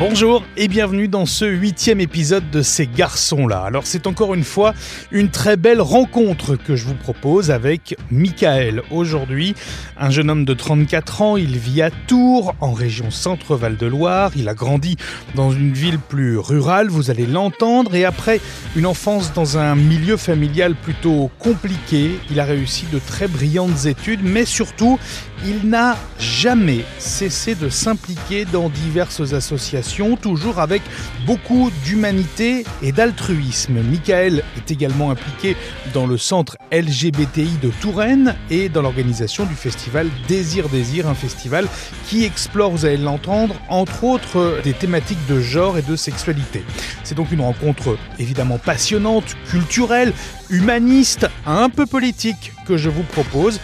Bonjour et bienvenue dans ce huitième épisode de Ces garçons-là. Alors c'est encore une fois une très belle rencontre que je vous propose avec Michael. Aujourd'hui, un jeune homme de 34 ans, il vit à Tours, en région Centre-Val de Loire. Il a grandi dans une ville plus rurale, vous allez l'entendre, et après une enfance dans un milieu familial plutôt compliqué, il a réussi de très brillantes études, mais surtout, il n'a jamais cessé de s'impliquer dans diverses associations toujours avec beaucoup d'humanité et d'altruisme. Michael est également impliqué dans le centre LGBTI de Touraine et dans l'organisation du festival Désir Désir, un festival qui explore, vous allez l'entendre, entre autres des thématiques de genre et de sexualité. C'est donc une rencontre évidemment passionnante, culturelle, humaniste, un peu politique que je vous propose.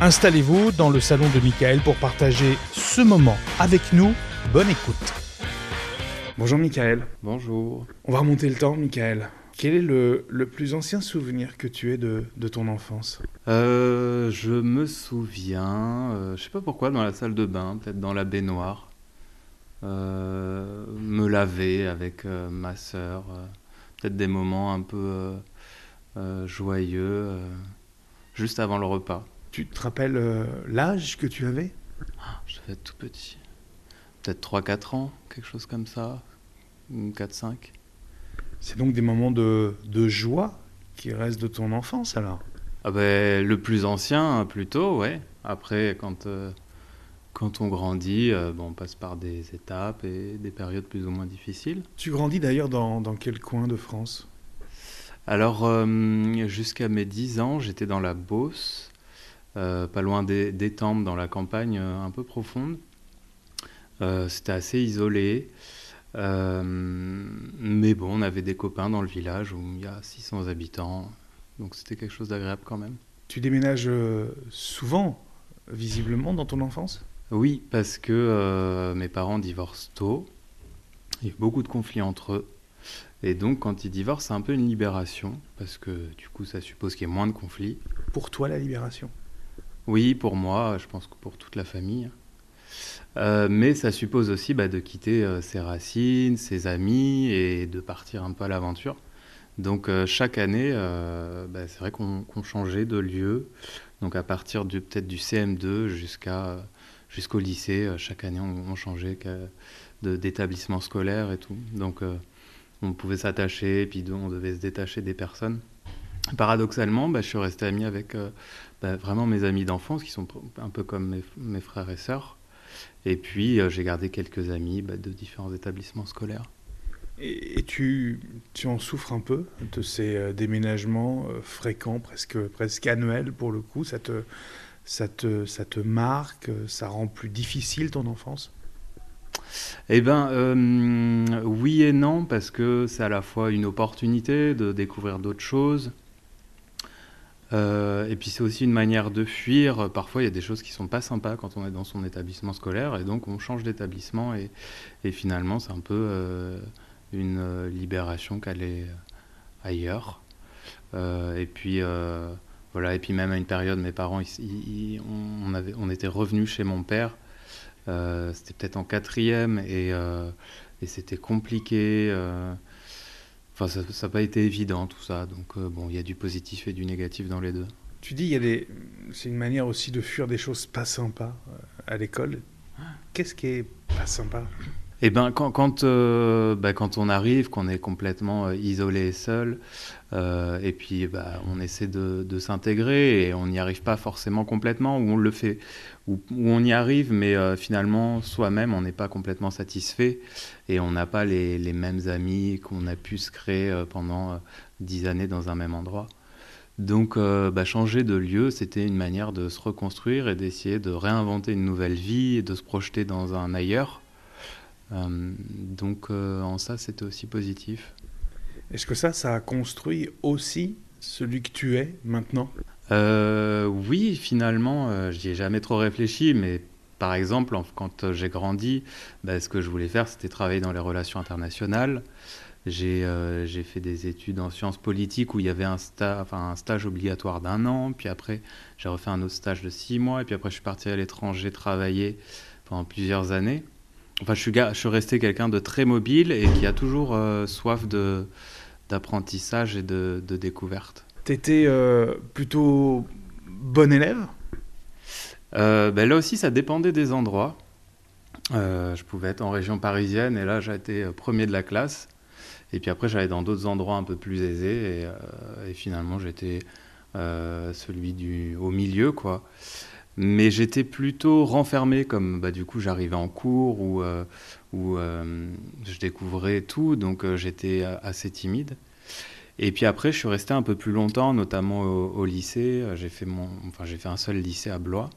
Installez-vous dans le salon de Michael pour partager ce moment avec nous. Bonne écoute. Bonjour Michael. Bonjour. On va remonter le temps, Michael. Quel est le, le plus ancien souvenir que tu aies de, de ton enfance? Euh, Je me souviens, euh, je sais pas pourquoi, dans la salle de bain, peut-être dans la baignoire, euh, me laver avec euh, ma sœur, peut-être des moments un peu joyeux, juste avant le repas. Tu te rappelles l'âge que tu avais? Ah, Je devais être tout petit. Peut-être 3-4 ans, quelque chose comme ça. 4-5. C'est donc des moments de, de, joie qui restent de ton enfance alors? Ah ben, Le plus ancien, plutôt, ouais. Après, quand, euh, quand on grandit, euh, bon, on passe par des étapes et des périodes plus ou moins difficiles. Tu grandis d'ailleurs dans, dans, quel coin de France? Alors, euh, jusqu'à mes 10 ans, j'étais dans la Beauce, pas loin des, des Tempes, dans la campagne un peu profonde. C'était assez isolé. Euh, mais bon, on avait des copains dans le village où il y a 600 habitants, donc c'était quelque chose d'agréable quand même. Tu déménages souvent, visiblement, dans ton enfance? Oui, parce que euh, mes parents divorcent tôt, il y a beaucoup de conflits entre eux, et donc quand ils divorcent, c'est un peu une libération, parce que du coup ça suppose qu'il y ait moins de conflits. Pour toi, la libération? Oui, pour moi, je pense que pour toute la famille. Euh, mais ça suppose aussi bah, de quitter euh, ses racines, ses amis et de partir un peu à l'aventure. Donc euh, chaque année, bah, c'est vrai qu'on qu changeait de lieu. Donc à partir peut-être du CM2 jusqu'à jusqu'au lycée, chaque année on, on changeait d'établissement scolaire et tout. Donc on pouvait s'attacher, puis on devait se détacher des personnes. Paradoxalement, bah, je suis resté ami avec vraiment mes amis d'enfance, qui sont un peu comme mes frères et sœurs. Et puis, euh, j'ai gardé quelques amis bah, de différents établissements scolaires. Et, et tu, tu, en souffres un peu de ces euh, déménagements euh, fréquents, presque, presque annuels pour le coup? Ça te, ça, te, ça te marque Ça rend plus difficile ton enfance? Eh bien, euh, oui et non, parce que c'est à la fois une opportunité de découvrir d'autres choses, euh, et puis c'est aussi une manière de fuir. Parfois, il y a des choses qui sont pas sympas quand on est dans son établissement scolaire, et donc on change d'établissement, et, finalement, c'est un peu euh, une libération qu'aller ailleurs. Euh, et puis voilà, et puis même à une période, mes parents, on, était revenus chez mon père. c'était peut-être en quatrième, et c'était compliqué. Enfin, ça n'a pas été évident tout ça. Donc, euh, bon, il y a du positif et du négatif dans les deux. Tu dis, il y a des... c'est une manière aussi de fuir des choses pas sympas euh, à l'école. Qu'est-ce qui est pas sympa? Eh bien, quand, euh, bah, quand on arrive, qu'on est complètement isolé et seul, euh, et puis bah, on essaie de, s'intégrer et on n'y arrive pas forcément complètement, ou on le fait, ou, on y arrive, mais euh, finalement, soi-même, on n'est pas complètement satisfait et on n'a pas les, mêmes amis qu'on a pu se créer euh, pendant dix années dans un même endroit. Donc, euh, bah, changer de lieu, c'était une manière de se reconstruire et d'essayer de réinventer une nouvelle vie et de se projeter dans un ailleurs. Euh, donc, euh, en ça, c'était aussi positif. Est-ce que ça, ça a construit aussi celui que tu es maintenant? Euh, Oui, finalement, euh, j'y ai jamais trop réfléchi, mais par exemple, quand j'ai grandi, bah, ce que je voulais faire, c'était travailler dans les relations internationales. J'ai euh, fait des études en sciences politiques où il y avait un, sta enfin, un stage obligatoire d'un an, puis après j'ai refait un autre stage de six mois, et puis après je suis parti à l'étranger travailler pendant plusieurs années. Enfin, je suis, je suis resté quelqu'un de très mobile et qui a toujours soif de d'apprentissage et de, de découverte. Tu étais plutôt bon élève? Ben Là aussi, ça dépendait des endroits. je pouvais être en région parisienne et là, j'ai été premier de la classe. Et puis après, j'allais dans d'autres endroits un peu plus aisés. Et, et finalement, j'étais euh, celui du, au milieu, quoi. Mais j'étais plutôt renfermé, comme bah, du coup j'arrivais en cours où, euh, euh, je découvrais tout, donc j'étais assez timide. Et puis après, je suis resté un peu plus longtemps, notamment au, lycée. J'ai fait, mon, enfin, j'ai fait un seul lycée à Blois.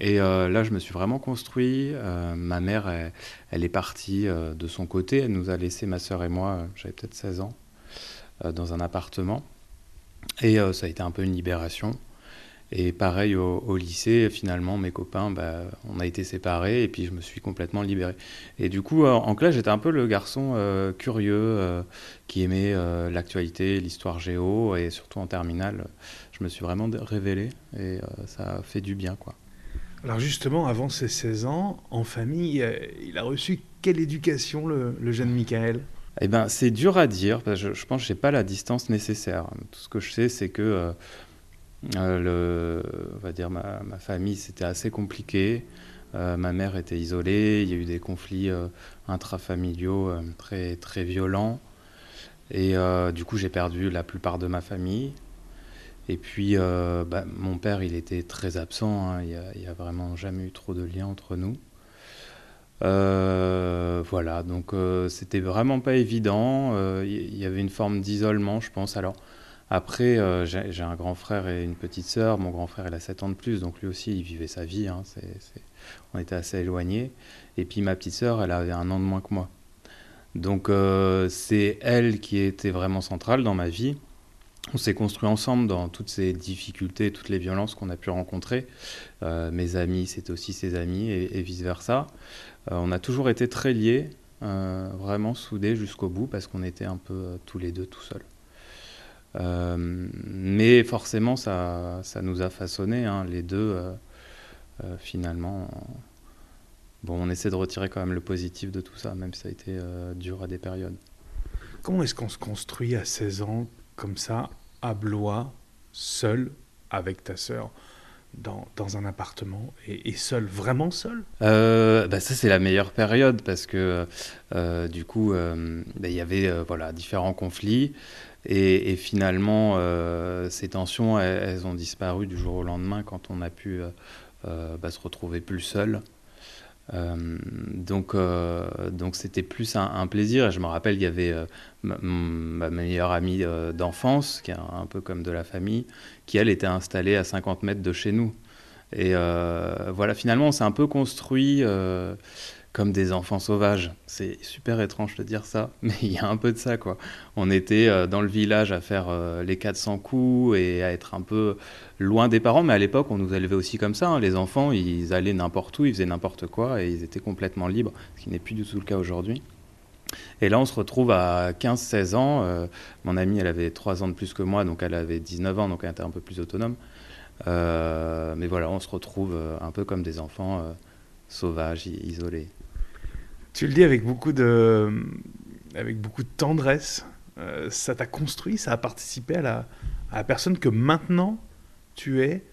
Et là, je me suis vraiment construit. ma mère, elle, elle est partie de son côté. Elle nous a laissé, ma sœur et moi, j'avais peut-être 16 ans, dans un appartement. Et euh, ça a été un peu une libération. Et pareil au, lycée, finalement, mes copains, bah, on a été séparés et puis je me suis complètement libéré. Et du coup, en, classe, j'étais un peu le garçon euh, curieux euh, qui aimait l'actualité, l'histoire géo et surtout en terminale, je me suis vraiment révélé et ça a fait du bien, quoi. Alors justement, avant ses 16 ans, en famille, il a reçu quelle éducation, le, le jeune Michael? Eh ben, c'est dur à dire, parce que je, pense que je n'ai pas la distance nécessaire. Tout ce que je sais, c'est que euh, euh, le, on va dire ma, famille, c'était assez compliqué. Euh, ma mère était isolée, il y a eu des conflits intrafamiliaux très, très violents. Et du coup, j'ai perdu la plupart de ma famille. Et puis, bah, mon père, il était très absent. Hein. Il n'y a, vraiment jamais eu trop de liens entre nous. Euh, voilà, donc euh, c'était vraiment pas évident. Il euh, y, avait une forme d'isolement, je pense. Alors après, j'ai un grand frère et une petite sœur. Mon grand frère, il a 7 ans de plus, donc lui aussi, il vivait sa vie. Hein. On était assez éloignés. Et puis ma petite sœur, elle avait un an de moins que moi. Donc c'est elle qui était vraiment centrale dans ma vie. On s'est construit ensemble dans toutes ces difficultés, toutes les violences qu'on a pu rencontrer. mes amis, c'était aussi ses amis et, et vice-versa. Euh, on a toujours été très liés, euh, vraiment soudés jusqu'au bout, parce qu'on était un peu euh, tous les deux tout seuls. Mais forcément, ça, ça, nous a façonné, hein, les deux, finalement. Bon, on essaie de retirer quand même le positif de tout ça, même si ça a été dur à des périodes. Comment est-ce qu'on se construit à 16 ans, comme ça, à Blois, seul, avec ta sœur dans, dans, un appartement et, seul, vraiment seul? Euh, bah Ça, c'est la meilleure période parce que euh, du coup, euh, bah, il y avait voilà, différents conflits et, finalement, ces tensions, elles, ont disparu du jour au lendemain quand on a pu bah, se retrouver plus seul. Euh, donc, euh, donc c'était plus un, plaisir. Et je me rappelle, il y avait euh, ma, meilleure amie d'enfance, qui est un, peu comme de la famille, qui elle était installée à 50 mètres de chez nous. Et voilà, finalement, on s'est un peu construit comme des enfants sauvages. C'est super étrange de dire ça, mais il y a un peu de ça, quoi. On était euh, dans le village à faire euh, les 400 coups et à être un peu loin des parents, mais à l'époque, on nous élevait aussi comme ça. Hein. Les enfants, ils allaient n'importe où, ils faisaient n'importe quoi et ils étaient complètement libres, ce qui n'est plus du tout le cas aujourd'hui. Et là, on se retrouve à 15-16 ans. Euh, mon amie, elle avait 3 ans de plus que moi, donc elle avait 19 ans, donc elle était un peu plus autonome. mais voilà, on se retrouve un peu comme des enfants sauvages, isolés. Tu le dis avec beaucoup de, avec beaucoup de tendresse. Euh, ça t'a construit, ça a participé à la, personne que maintenant tu es.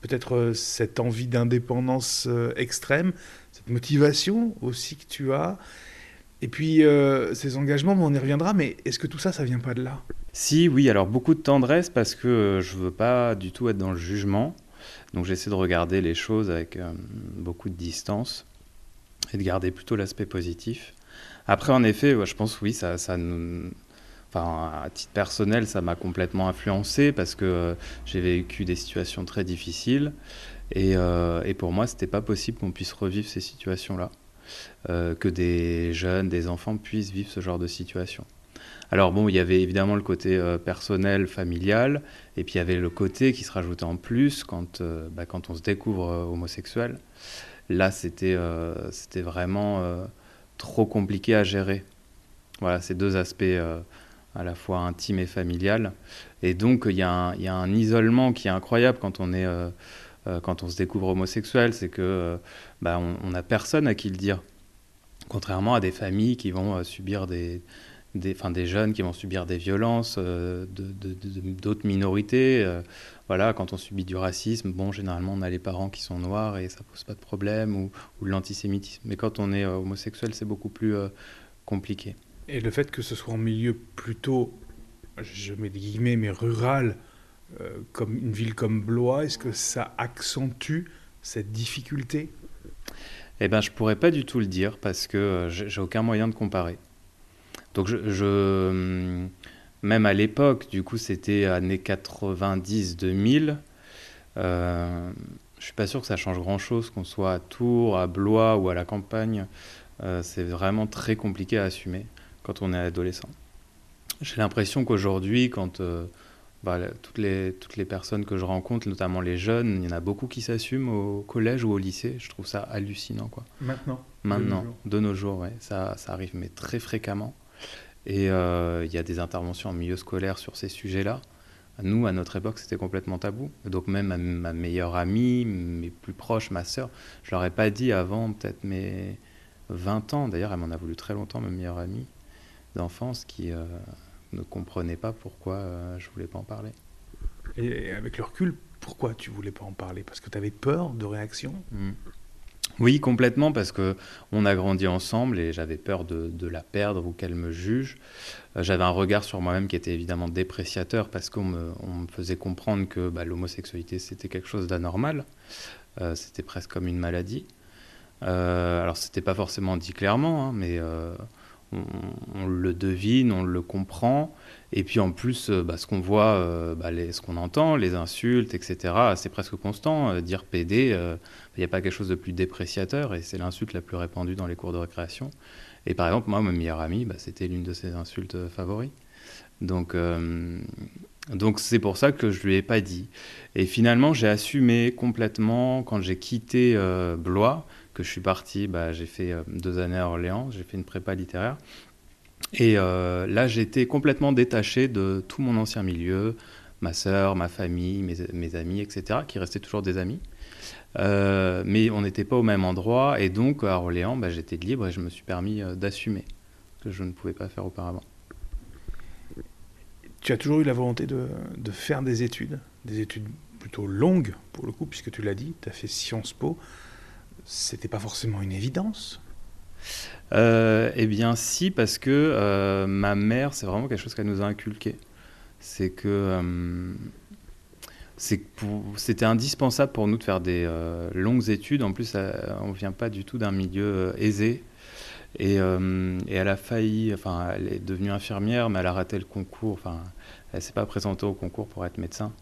Peut-être euh, cette envie d'indépendance euh, extrême, cette motivation aussi que tu as. Et puis ces engagements, on y reviendra, mais est-ce que tout ça, ça vient pas de là? Si, oui, alors beaucoup de tendresse parce que je veux pas du tout être dans le jugement. Donc j'essaie de regarder les choses avec beaucoup de distance et de garder plutôt l'aspect positif. Après, en effet, je pense oui, ça. Enfin, à titre personnel, ça m'a complètement influencé parce que euh, j'ai vécu des situations très difficiles et, euh, et pour moi, c'était pas possible qu'on puisse revivre ces situations-là, euh, que des jeunes, des enfants puissent vivre ce genre de situation. Alors bon, il y avait évidemment le côté personnel, familial, et puis il y avait le côté qui se rajoutait en plus quand, bah, quand on se découvre homosexuel. Là, c'était euh, vraiment euh, trop compliqué à gérer. Voilà, ces deux aspects euh, à la fois intime et familial. Et donc, il y, a un, y a un isolement qui est incroyable quand on, est, quand on se découvre homosexuel, c'est que bah, on n'a personne à qui le dire. Contrairement à des familles qui vont subir des, des, enfin, des jeunes qui vont subir des violences euh, d'autres minorités. Euh, voilà, quand on subit du racisme, bon, généralement, on a les parents qui sont noirs et ça pose pas de problème, ou, ou l'antisémitisme. Mais quand on est euh, homosexuel, c'est beaucoup plus compliqué. Et le fait que ce soit en milieu plutôt, je mets des guillemets, mais rural, comme une ville comme Blois, est-ce que ça accentue cette difficulté? Eh ben, je pourrais pas du tout le dire parce que j'ai aucun moyen de comparer. Donc je, même à l'époque, du coup c'était années 90-2000, euh, je suis pas sûr que ça change grand-chose, qu'on soit à Tours, à Blois ou à la campagne. Euh, c'est vraiment très compliqué à assumer quand on est adolescent. J'ai l'impression qu'aujourd'hui, quand euh, bah, toutes, les, toutes les personnes que je rencontre, notamment les jeunes, il y en a beaucoup qui s'assument au collège ou au lycée. Je trouve ça hallucinant. Quoi. Maintenant Maintenant, de nos jours, ouais. ça, ça arrive, mais très fréquemment. Et euh, il y a des interventions en milieu scolaire sur ces sujets-là. Nous, à notre époque, c'était complètement tabou. Donc même ma, meilleure amie, mes plus proches, ma sœur, je leur ai pas dit avant peut-être mes 20 ans. D'ailleurs, elle m'en a voulu très longtemps, ma meilleure amie d'enfance, qui euh, ne comprenait pas pourquoi euh, je voulais pas en parler. Et avec le recul, pourquoi tu voulais pas en parler? Parce que tu avais peur de réaction? Mmh. Oui, complètement, parce que on a grandi ensemble et j'avais peur de, la perdre ou qu'elle me juge. Euh, j'avais un regard sur moi-même qui était évidemment dépréciateur parce qu'on me, faisait comprendre que bah, l'homosexualité c'était quelque chose d'anormal. Euh, c'était presque comme une maladie. Euh, alors c'était pas forcément dit clairement, hein, mais euh, on, le devine, on le comprend. Et puis en plus, euh, bah, ce qu'on voit, euh, bah, ce qu'on entend, les insultes, etc., c'est presque constant. Euh, dire PD, il n'y a pas quelque chose de plus dépréciateur et c'est l'insulte la plus répandue dans les cours de récréation. Et par exemple, moi, ma meilleure amie, bah, c'était l'une de ses insultes favoris. Donc, donc c'est pour ça que je lui ai pas dit. Et finalement, j'ai assumé complètement quand j'ai quitté Blois que je suis parti. Bah, j'ai fait deux années à Orléans, j'ai fait une prépa littéraire. Et euh, là, j'étais complètement détaché de tout mon ancien milieu, ma sœur, ma famille, mes, amis, etc., qui restaient toujours des amis. Euh, mais on n'était pas au même endroit, et donc à Orléans, bah, j'étais libre et je me suis permis euh, d'assumer ce que je ne pouvais pas faire auparavant. Tu as toujours eu la volonté de, de faire des études, des études plutôt longues pour le coup, puisque tu l'as dit, tu as fait Sciences Po. C'était pas forcément une évidence euh, eh bien, si, parce que euh, ma mère, c'est vraiment quelque chose qu'elle nous a inculqué. C'est que euh, c'était indispensable pour nous de faire des longues études. En plus, on ne vient pas du tout d'un milieu aisé. Et, et, elle a failli, enfin, elle est devenue infirmière, mais elle a raté le concours. Enfin, elle s'est pas présentée au concours pour être médecin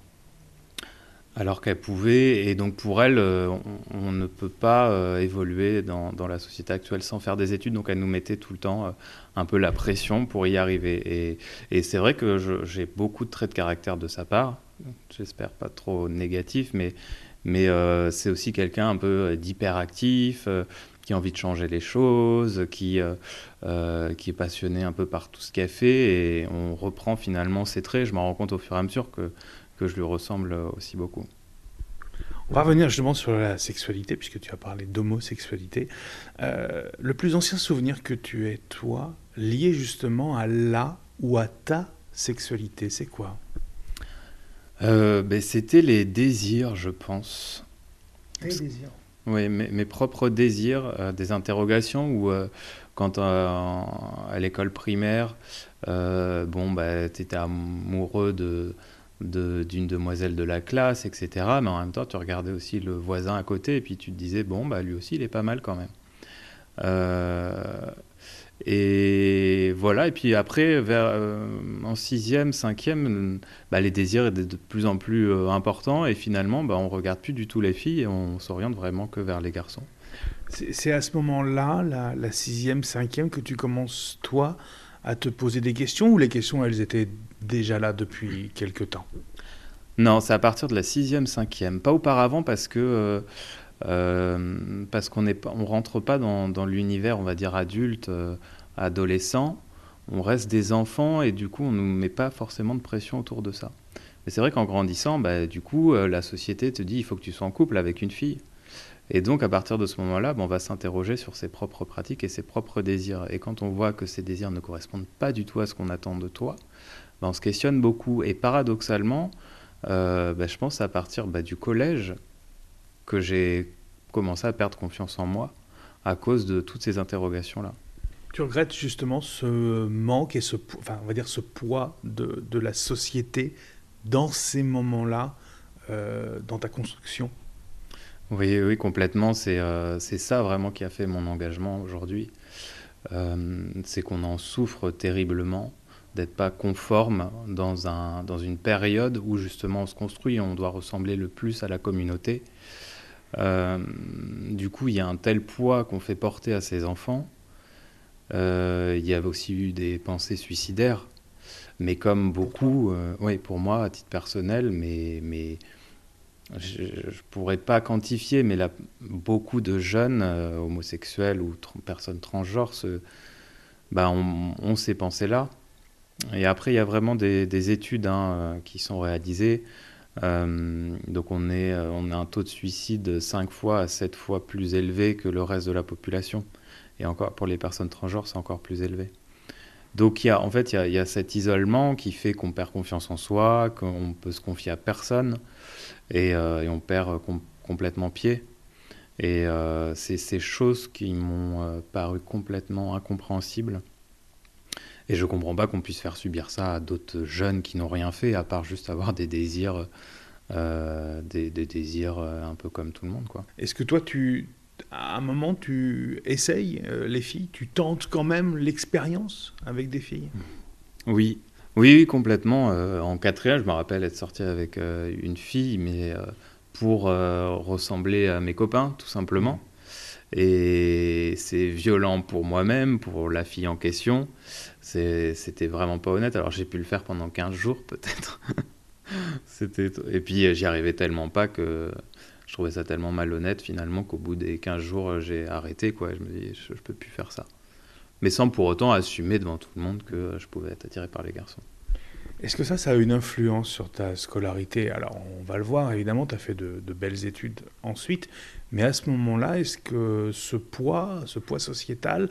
alors qu'elle pouvait. Et donc pour elle, euh, on, ne peut pas euh, évoluer dans, la société actuelle sans faire des études. Donc elle nous mettait tout le temps euh, un peu la pression pour y arriver. Et, c'est vrai que j'ai beaucoup de traits de caractère de sa part. J'espère pas trop négatif, mais, mais c'est aussi quelqu'un un peu d'hyperactif. qui a envie de changer les choses, qui, qui est passionné un peu par tout ce qu'elle fait, et on reprend finalement ses traits. Je me rends compte au fur et à mesure que que je lui ressemble aussi beaucoup. On va revenir justement sur la sexualité, puisque tu as parlé d'homosexualité. Euh, le plus ancien souvenir que tu aies, toi, lié justement à la ou à ta sexualité, c'est quoi? Euh, ben, C'était les désirs, je pense. Les désirs Oui, mes, propres désirs, euh, des interrogations où, quand à l'école primaire, bon, bah, tu étais amoureux de d'une demoiselle de la classe, etc. Mais en même temps, tu regardais aussi le voisin à côté et puis tu te disais, bon, bah, lui aussi, il est pas mal quand même. Euh, et voilà, et puis après, vers, euh, en sixième, cinquième, bah, les désirs étaient de plus en plus euh, importants et finalement, bah, on regarde plus du tout les filles et on s'oriente vraiment que vers les garçons. C'est à ce moment-là, la, la sixième, cinquième, que tu commences, toi, à te poser des questions ou les questions, elles étaient déjà là depuis quelque temps? Non, c'est à partir de la sixième, cinquième. Pas auparavant parce que euh, euh, parce qu'on n'est on rentre pas dans, l'univers, on va dire adulte, euh, adolescent. On reste des enfants et du coup, on nous met pas forcément de pression autour de ça. Mais c'est vrai qu'en grandissant, bah, du coup, la société te dit il faut que tu sois en couple avec une fille. Et donc, à partir de ce moment-là, ben, on va s'interroger sur ses propres pratiques et ses propres désirs. Et quand on voit que ces désirs ne correspondent pas du tout à ce qu'on attend de toi, ben, on se questionne beaucoup. Et paradoxalement, euh, ben, je pense à partir du collège que j'ai commencé à perdre confiance en moi à cause de toutes ces interrogations-là. Tu regrettes justement ce manque et ce, poids de, de la société dans ces moments-là, euh, dans ta construction? Oui, oui, complètement. C'est euh, c'est ça vraiment qui a fait mon engagement aujourd'hui. Euh, c'est qu'on en souffre terriblement d'être pas conforme dans, un, dans une période où justement on se construit on doit ressembler le plus à la communauté. du coup, il y a un tel poids qu'on fait porter à ces enfants. il y a aussi eu des pensées suicidaires mais comme beaucoup, euh, oui, pour moi, à titre personnel, mais, mais je ne pourrais pas quantifier, mais beaucoup de jeunes euh, homosexuels ou personnes transgenres se, bah, ont, ces pensées-là. Et après, il y a vraiment des, études hein, euh, qui sont réalisées. donc on, est, on a un taux de suicide 5 fois à 7 fois plus élevé que le reste de la population. Et encore pour les personnes transgenres, c'est encore plus élevé. Donc il y a, en fait, il y a, cet isolement qui fait qu'on perd confiance en soi, qu'on peut se confier à personne et, euh, on perd complètement pied. Et euh, c'est ces choses qui m'ont euh, paru complètement incompréhensibles. Et je comprends pas qu'on puisse faire subir ça à d'autres jeunes qui n'ont rien fait à part juste avoir des désirs, des, des, désirs un peu comme tout le monde, quoi. Est-ce que toi tu à un moment, tu essayes euh, les filles, tu tentes quand même l'expérience avec des filles? Oui, oui, complètement. Euh, en quatrième, je me rappelle être sorti avec euh, une fille, mais pour ressembler à mes copains, tout simplement. Et c'est violent pour moi-même, pour la fille en question. C'était vraiment pas honnête. Alors j'ai pu le faire pendant 15 jours, peut-être. Et puis j'y arrivais tellement pas que je trouvais ça tellement malhonnête finalement qu'au bout des 15 jours, euh, j'ai arrêté. Quoi. Je me dis, je, ne peux plus faire ça. Mais sans pour autant assumer devant tout le monde que euh, je pouvais être attiré par les garçons. Est-ce que ça, ça a une influence sur ta scolarité? Alors, on va le voir, évidemment, tu as fait de, belles études ensuite, mais à ce moment-là, est-ce que ce poids, ce poids sociétal,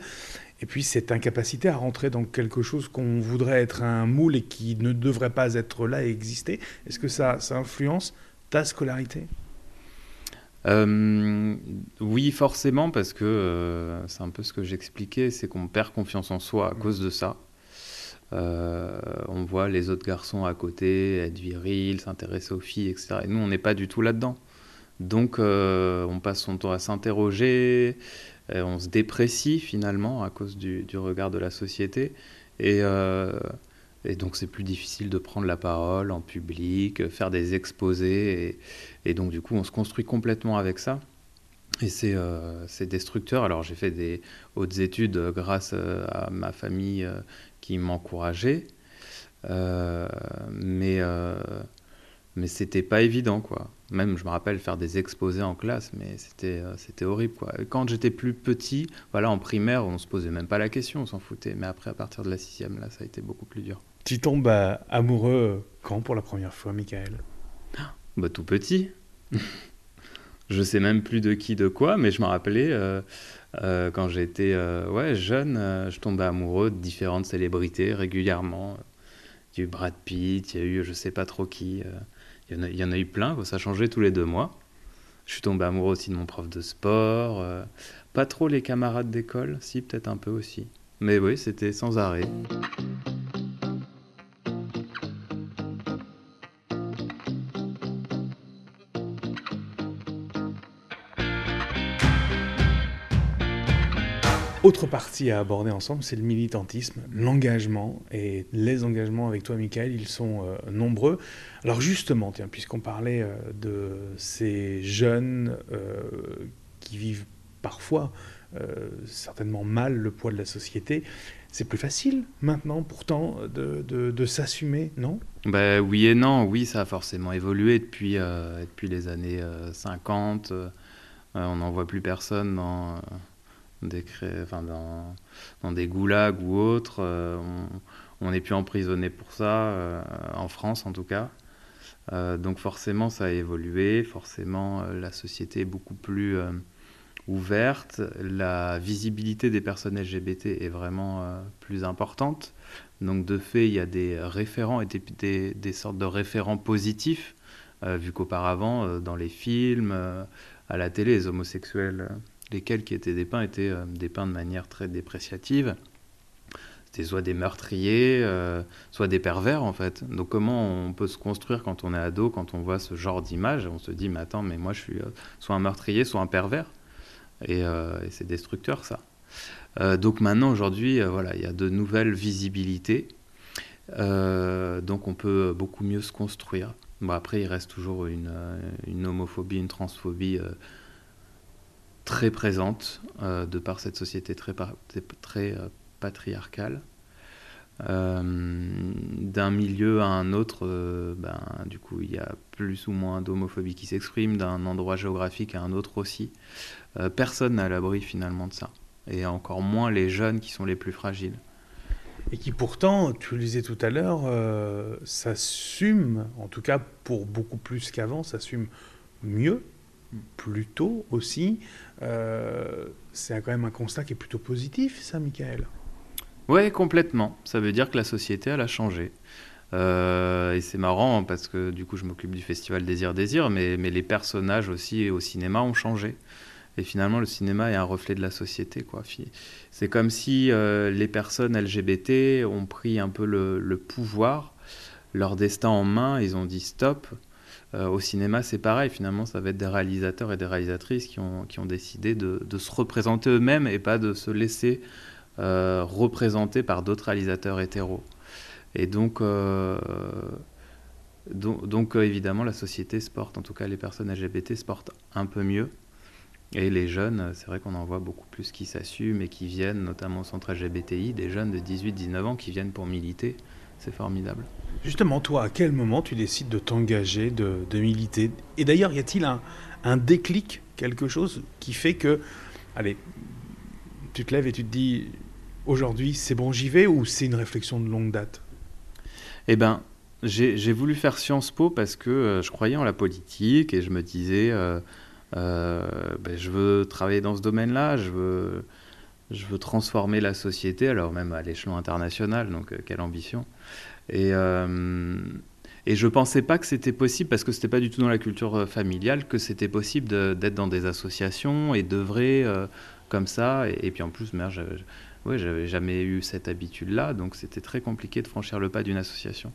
et puis cette incapacité à rentrer dans quelque chose qu'on voudrait être un moule et qui ne devrait pas être là et exister, est-ce que ça, ça influence ta scolarité? Euh, oui, forcément, parce que euh, c'est un peu ce que j'expliquais, c'est qu'on perd confiance en soi à mm. cause de ça. Euh, on voit les autres garçons à côté être virils, s'intéresser aux filles, etc. Et nous, on n'est pas du tout là-dedans. Donc, on passe son temps à s'interroger, on se déprécie finalement à cause du, du regard de la société. Et et donc c'est plus difficile de prendre la parole en public, faire des exposés. Et, donc du coup on se construit complètement avec ça. Et c'est euh, destructeur. Alors j'ai fait des hautes études grâce euh, à ma famille euh, qui m'encourageait. Euh, mais mais c'était pas évident quoi. Même je me rappelle faire des exposés en classe, mais c'était c'était horrible quoi. quand j'étais plus petit, voilà en primaire, on se posait même pas la question, on s'en foutait. Mais après à partir de la sixième là, ça a été beaucoup plus dur. Tu tombes amoureux quand pour la première fois, Michael? Bah, Tout petit. je sais même plus de qui, de quoi, mais je me rappelais euh, euh, quand j'étais euh, jeune, je tombais amoureux de différentes célébrités régulièrement. Il y a eu Brad Pitt, il y a eu je sais pas trop qui. il, y a, il y en a eu plein, ça changeait tous les deux mois. Je suis tombé amoureux aussi de mon prof de sport. pas trop les camarades d'école, si, peut-être un peu aussi. Mais oui, c'était sans arrêt. Autre partie à aborder ensemble, c'est le militantisme, l'engagement. Et les engagements avec toi, Michael, ils sont euh, nombreux. Alors justement, tiens, puisqu'on parlait euh, de ces jeunes euh, qui vivent parfois certainement mal le poids de la société, c'est plus facile maintenant pourtant de, s'assumer, non? Ben, Oui et non, oui, ça a forcément évolué depuis, depuis les années 50. on n'en voit plus personne dans dans, des goulags ou autres. Euh, on n'est plus emprisonné pour ça, euh, en France en tout cas. donc forcément, ça a évolué, forcément, la société est beaucoup plus ouverte, la visibilité des personnes LGBT est vraiment plus importante. Donc de fait, il y a des référents et des, sortes de référents positifs, vu qu'auparavant, dans les films, à la télé, les homosexuels, lesquels qui étaient dépeints, étaient dépeints de manière très dépréciative c'était soit des meurtriers, euh, soit des pervers en fait. Donc comment on peut se construire quand on est ado, quand on voit ce genre d'image? On se dit mais attends, mais moi je suis euh, soit un meurtrier, soit un pervers. Euh, et, c'est destructeur ça. donc maintenant aujourd'hui, voilà, il y a de nouvelles visibilités. donc on peut beaucoup mieux se construire. Bon, après, il reste toujours une, une homophobie, une transphobie très présente de par cette société très, très patriarcale. Euh, d'un milieu à un autre, euh, ben, du coup, il y a plus ou moins d'homophobie qui s'exprime, d'un endroit géographique à un autre aussi. Euh, personne n'a à l'abri finalement de ça. Et encore moins les jeunes qui sont les plus fragiles. Et qui pourtant, tu le disais tout à l'heure, s'assument, en tout cas pour beaucoup plus qu'avant, s'assument mieux, plus tôt aussi. C'est quand même un constat qui est plutôt positif, ça, Michael oui, complètement. Ça veut dire que la société, elle a changé. Euh, et c'est marrant parce que du coup, je m'occupe du festival Désir Désir, mais, mais les personnages aussi au cinéma ont changé. Et finalement, le cinéma est un reflet de la société. C'est comme si euh, les personnes LGBT ont pris un peu le, pouvoir, leur destin en main, ils ont dit stop. Euh, au cinéma, c'est pareil. Finalement, ça va être des réalisateurs et des réalisatrices qui ont, qui ont décidé de, de se représenter eux-mêmes et pas de se laisser euh, représentés par d'autres réalisateurs hétéros. Et donc, euh, donc, euh, évidemment, la société se porte, en tout cas les personnes LGBT se portent un peu mieux. Et les jeunes, c'est vrai qu'on en voit beaucoup plus qui s'assument et qui viennent, notamment au centre LGBTI, des jeunes de 18-19 ans qui viennent pour militer. C'est formidable. Justement, toi, à quel moment tu décides de t'engager, de, militer? Et d'ailleurs, y a-t-il un, un, déclic, quelque chose qui fait que, allez, tu te lèves et tu te dis, aujourd'hui, c'est bon, j'y vais ou c'est une réflexion de longue date? Eh ben, j'ai voulu faire Sciences Po parce que euh, je croyais en la politique et je me disais, euh, euh, ben, je veux travailler dans ce domaine-là, je veux, je veux transformer la société, alors même à l'échelon international, donc quelle ambition. Et, et je pensais pas que c'était possible, parce que c'était pas du tout dans la culture familiale, que c'était possible d'être dans des associations et d'œuvrer comme ça. Et, puis en plus, merde, j'avais jamais eu cette habitude-là, donc c'était très compliqué de franchir le pas d'une association.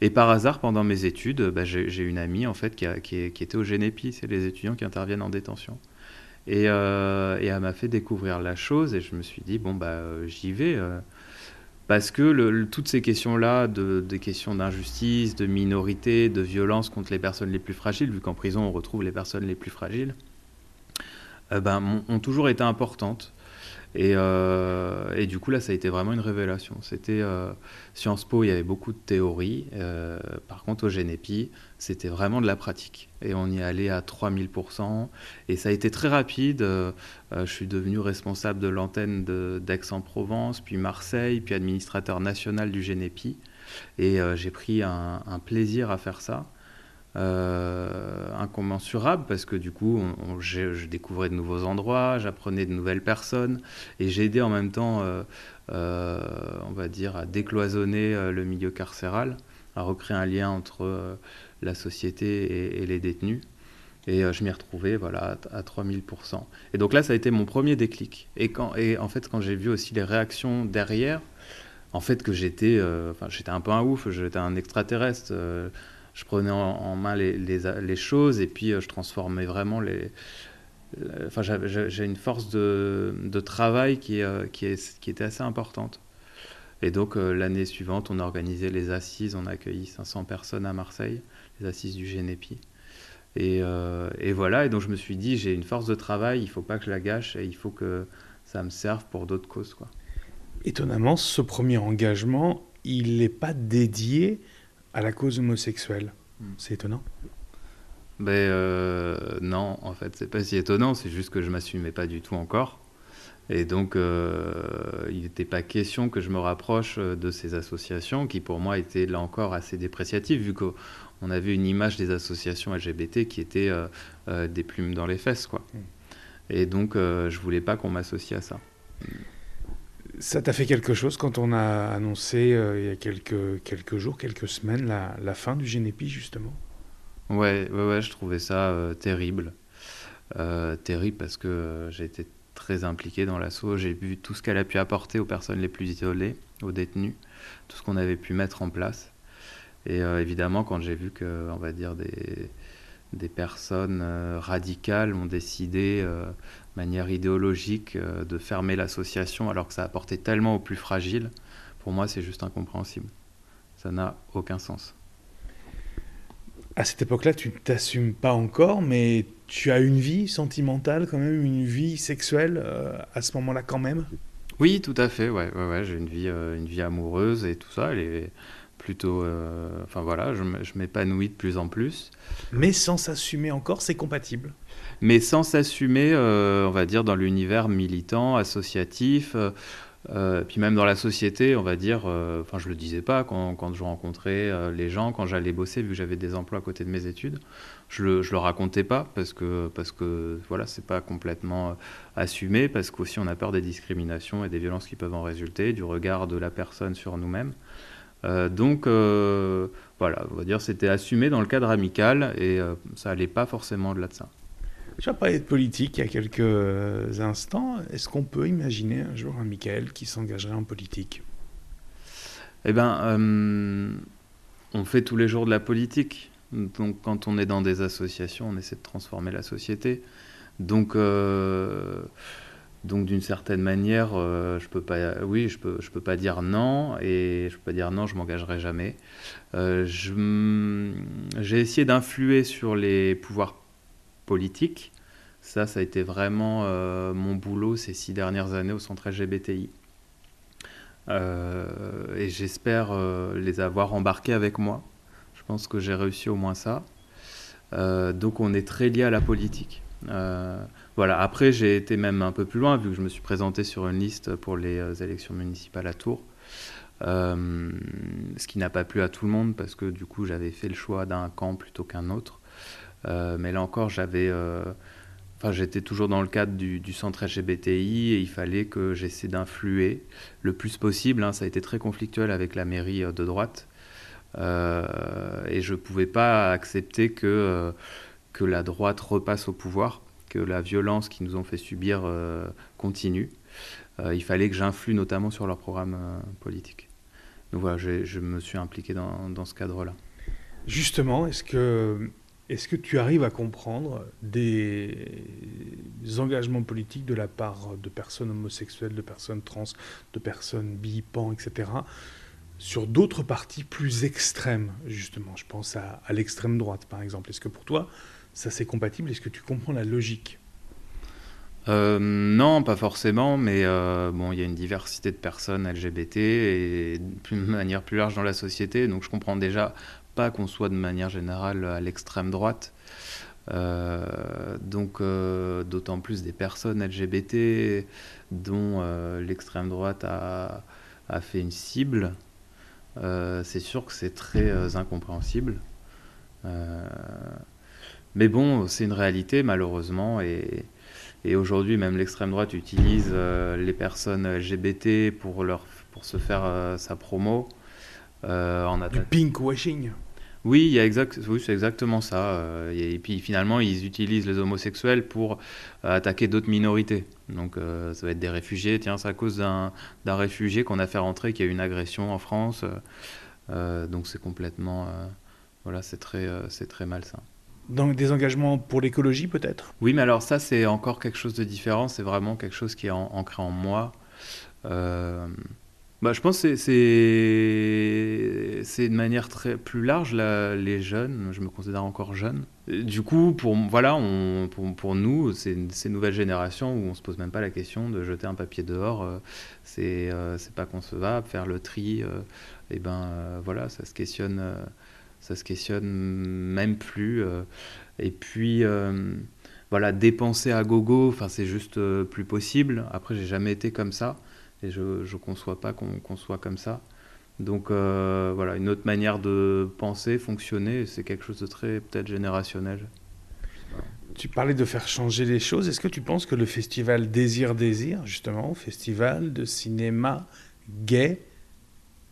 Et par hasard, pendant mes études, bah, j'ai une amie en fait qui, qui, était au Génépi, c'est les étudiants qui interviennent en détention. Et, euh, et elle m'a fait découvrir la chose et je me suis dit, bon, bah, euh, j'y vais. Euh, parce que toutes ces questions-là, de, des questions d'injustice, de minorité, de violence contre les personnes les plus fragiles, vu qu'en prison on retrouve les personnes les plus fragiles, ben, ont toujours été importantes. Euh, et, du coup, là, ça a été vraiment une révélation. C'était Sciences Po, il y avait beaucoup de théories. Par contre, au Génépi, c'était vraiment de la pratique. Et on y allait à 3000%. Et ça a été très rapide. je suis devenu responsable de l'antenne d'Aix-en-Provence, puis Marseille, puis administrateur national du Génépi. Et j'ai pris un, plaisir à faire ça. Euh, incommensurable parce que du coup, je, découvrais de nouveaux endroits, j'apprenais de nouvelles personnes et j'ai aidé en même temps, euh, euh, on va dire, à décloisonner le milieu carcéral, à recréer un lien entre la société et, les détenus. Et je m'y retrouvais voilà, à, 3000%. Et donc là, ça a été mon premier déclic. Et, quand, et en fait, quand j'ai vu aussi les réactions derrière, en fait, que j'étais j'étais un peu un ouf, j'étais un extraterrestre je prenais en, main les, les, choses et puis euh, je transformais vraiment les. Enfin, j'ai une force de, de travail qui, euh, qui, est, qui, était assez importante. Et donc, euh, l'année suivante, on a organisé les assises, on a accueilli 500 personnes à Marseille, les assises du Génépi. Et, et, voilà, et donc je me suis dit, j'ai une force de travail, il ne faut pas que je la gâche et il faut que ça me serve pour d'autres causes. Quoi. Étonnamment, ce premier engagement, il n'est pas dédié à la cause homosexuelle. Hmm. C'est étonnant ben euh, non, en fait, c'est pas si étonnant, c'est juste que je m'assumais pas du tout encore. Et donc, il n'était pas question que je me rapproche de ces associations qui, pour moi, étaient là encore assez dépréciatives, vu qu'on avait une image des associations LGBT qui était des plumes dans les fesses, quoi. Mm. Et donc, je voulais pas qu'on m'associe à ça. Ça t'a fait quelque chose quand on a annoncé euh, il y a quelques, quelques jours, quelques semaines, la, la fin du Génépi, justement? Ouais, ouais, ouais, je trouvais ça euh, terrible. Euh, terrible parce que j'ai été très impliqué dans l'assaut. J'ai vu tout ce qu'elle a pu apporter aux personnes les plus isolées, aux détenus, tout ce qu'on avait pu mettre en place. Et évidemment, quand j'ai vu que, on va dire, des, personnes radicales ont décidé manière idéologique euh, de fermer l'association alors que ça apportait tellement aux plus fragiles, pour moi c'est juste incompréhensible. Ça n'a aucun sens. À cette époque-là, tu ne t'assumes pas encore, mais tu as une vie sentimentale quand même, une vie sexuelle euh, à ce moment-là quand même? Oui, tout à fait, ouais, ouais, ouais j'ai une vie, euh, une vie amoureuse et tout ça, elle est plutôt... enfin voilà, je m'épanouis de plus en plus. Mais sans s'assumer encore, c'est compatible? Mais sans s'assumer, euh, on va dire, dans l'univers militant, associatif, euh, euh, puis même dans la société, on va dire, enfin je le disais pas quand, quand je rencontrais les gens, quand j'allais bosser, vu que j'avais des emplois à côté de mes études, je le, je le racontais pas parce que, parce que voilà, c'est pas complètement assumé, parce qu'aussi on a peur des discriminations et des violences qui peuvent en résulter, du regard de la personne sur nous-mêmes. donc voilà, on va dire c'était assumé dans le cadre amical et ça allait pas forcément au-delà de ça. Tu as parlé de politique il y a quelques instants. Est-ce qu'on peut imaginer un jour un Michael qui s'engagerait en politique? Eh bien, euh, on fait tous les jours de la politique. Donc, quand on est dans des associations, on essaie de transformer la société. Donc, euh, d'une certaine manière, euh, je peux pas, peux, pas dire non et je peux pas dire non, je m'engagerai jamais. j'ai essayé d'influer sur les pouvoirs politique. Ça, ça a été vraiment euh, mon boulot ces six dernières années au centre LGBTI. Euh, et j'espère euh, les avoir embarqués avec moi. Je pense que j'ai réussi au moins ça. donc on est très lié à la politique. voilà. Après, j'ai été même un peu plus loin vu que je me suis présenté sur une liste pour les élections municipales à Tours. ce qui n'a pas plu à tout le monde parce que du coup j'avais fait le choix d'un camp plutôt qu'un autre. Euh, mais là encore, j'avais, euh, enfin, j'étais toujours dans le cadre du, centre LGBTI et il fallait que j'essaie d'influer le plus possible. Hein. Ça a été très conflictuel avec la mairie euh, de droite. Et je ne pouvais pas accepter que, que la droite repasse au pouvoir, que la violence qu'ils nous ont fait subir continue. il fallait que j'influe notamment sur leur programme politique. Donc voilà, je me suis impliqué dans, ce cadre-là. Justement, est-ce que est-ce que tu arrives à comprendre des engagements politiques de la part de personnes homosexuelles, de personnes trans, de personnes bi, pan, etc., sur d'autres partis plus extrêmes, justement. Je pense à, l'extrême droite, par exemple. Est-ce que pour toi, ça c'est compatible? Est-ce que tu comprends la logique? Euh, non, pas forcément, mais euh, bon, il y a une diversité de personnes LGBT et de manière plus large dans la société, donc je comprends déjà pas qu'on soit de manière générale à l'extrême droite. Euh, donc d'autant plus des personnes LGBT dont l'extrême droite a, fait une cible, c'est sûr que c'est très incompréhensible. mais bon, c'est une réalité malheureusement et, et aujourd'hui même l'extrême droite utilise les personnes LGBT pour, leur, pour se faire sa promo. en du pink washing oui, il y a exact, oui, c'est exactement ça. Euh, et puis finalement, ils utilisent les homosexuels pour euh, attaquer d'autres minorités. Donc euh, ça va être des réfugiés. Tiens, c'est à cause d'un réfugié qu'on a fait rentrer qui a eu une agression en France. donc c'est complètement, voilà, c'est très, c'est très malsain. Donc des engagements pour l'écologie peut-être? Oui, mais alors ça c'est encore quelque chose de différent. C'est vraiment quelque chose qui est ancré en moi. Bah, je pense que c'est de manière très plus large les jeunes. Je me considère encore jeune. Du coup, pour voilà, on, pour, nous, ces nouvelles générations où on se pose même pas la question de jeter un papier dehors. Euh, c'est euh, pas concevable. Faire le tri, et euh, eh ben voilà, ça se questionne, ça se questionne même plus. et puis voilà, dépenser à gogo, c'est juste plus possible. Après, j'ai jamais été comme ça je ne conçois pas qu'on soit comme ça. Donc voilà, une autre manière de penser, fonctionner, c'est quelque chose de très peut-être générationnel. Tu parlais de faire changer les choses. Est-ce que tu penses que le festival Désir Désir, justement, festival de cinéma gay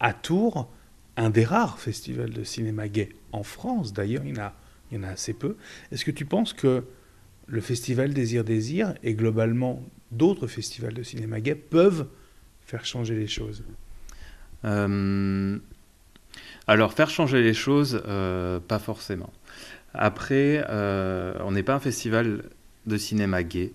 à Tours, un des rares festivals de cinéma gay en France, d'ailleurs, il, il y en a assez peu. Est-ce que tu penses que le festival Désir Désir et globalement d'autres festivals de cinéma gay peuvent faire changer les choses euh, Alors, faire changer les choses, euh, pas forcément. Après, euh, on n'est pas un festival de cinéma gay.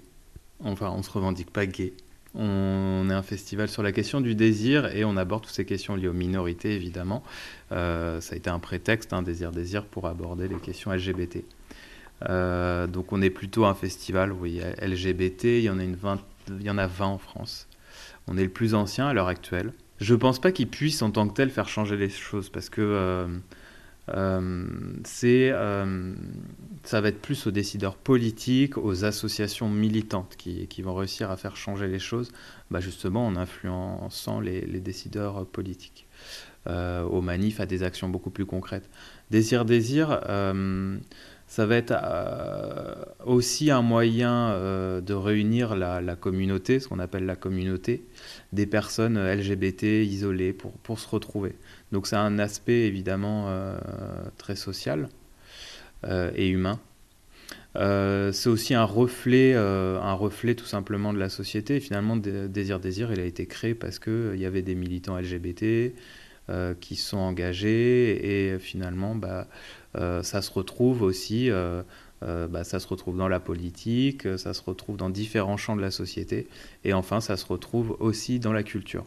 Enfin, on se revendique pas gay. On est un festival sur la question du désir et on aborde toutes ces questions liées aux minorités, évidemment. Ça a été un prétexte, un désir-désir, pour aborder les questions LGBT. Donc on est plutôt un festival, oui, LGBT, il y en a, une il y en a 20 en France. On est le plus ancien à l'heure actuelle. Je ne pense pas qu'il puisse en tant que tel faire changer les choses parce que euh, c'est, euh, ça va être plus aux décideurs politiques, aux associations militantes qui, vont réussir à faire changer les choses, bah justement en influençant les, décideurs politiques. Euh, aux manifs, à des actions beaucoup plus concrètes. Désir, désir, ça va être aussi un moyen de réunir la, communauté, ce qu'on appelle la communauté, des personnes LGBT isolées pour, se retrouver. Donc c'est un aspect évidemment euh, très social euh, et humain. Euh, c'est aussi un reflet, un reflet tout simplement de la société. Finalement, Désir Désir, il a été créé parce qu'il y avait des militants LGBT qui sont engagés et finalement, bah, ça se retrouve aussi, bah, ça se retrouve dans la politique, ça se retrouve dans différents champs de la société et enfin, ça se retrouve aussi dans la culture.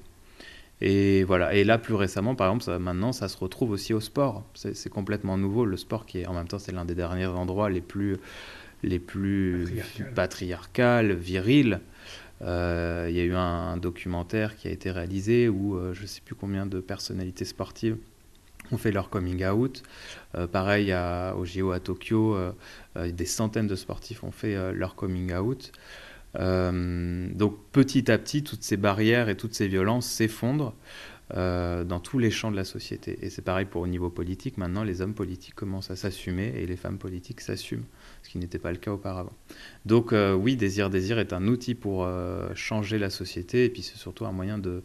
Et voilà. Et là, plus récemment, par exemple, maintenant, ça se retrouve aussi au sport. C'est complètement nouveau. Le sport, qui est en même temps, c'est l'un des derniers endroits les plus, les plus patriarcal, viril. Euh, il y a eu un, documentaire qui a été réalisé où euh, je ne sais plus combien de personnalités sportives ont fait leur coming out. Euh, pareil, au JO à Tokyo, des centaines de sportifs ont fait leur coming out. Euh, donc petit à petit, toutes ces barrières et toutes ces violences s'effondrent euh, dans tous les champs de la société. Et c'est pareil pour au niveau politique. Maintenant, les hommes politiques commencent à s'assumer et les femmes politiques s'assument, ce qui n'était pas le cas auparavant. Donc euh, oui, Désir Désir est un outil pour changer la société et puis c'est surtout un moyen de,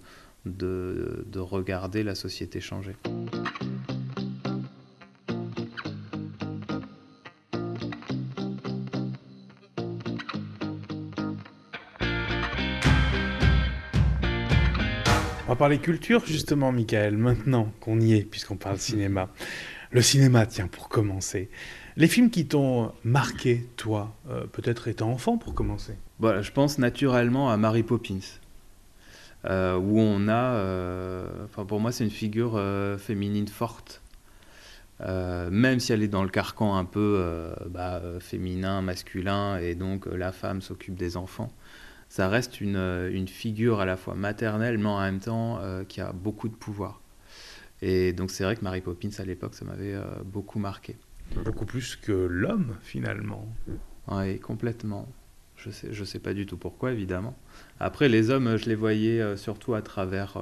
de, de regarder la société changer. On va parler culture justement, Michael, maintenant qu'on y est, puisqu'on parle cinéma. Le cinéma, tiens, pour commencer. Les films qui t'ont marqué, toi, euh, peut-être étant enfant pour commencer? Voilà, Je pense naturellement à Mary Poppins, euh, où on a, euh, enfin pour moi c'est une figure féminine forte, même si elle est dans le carcan un peu bah, féminin, masculin, et donc la femme s'occupe des enfants ça reste une, euh, une, figure à la fois maternelle, mais en même temps euh, qui a beaucoup de pouvoir. Et donc c'est vrai que Mary Poppins à l'époque, ça m'avait euh, beaucoup marqué. Beaucoup plus que l'homme finalement. Oui, complètement. Je sais, je sais pas du tout pourquoi, évidemment. Après, les hommes, je les voyais surtout à travers,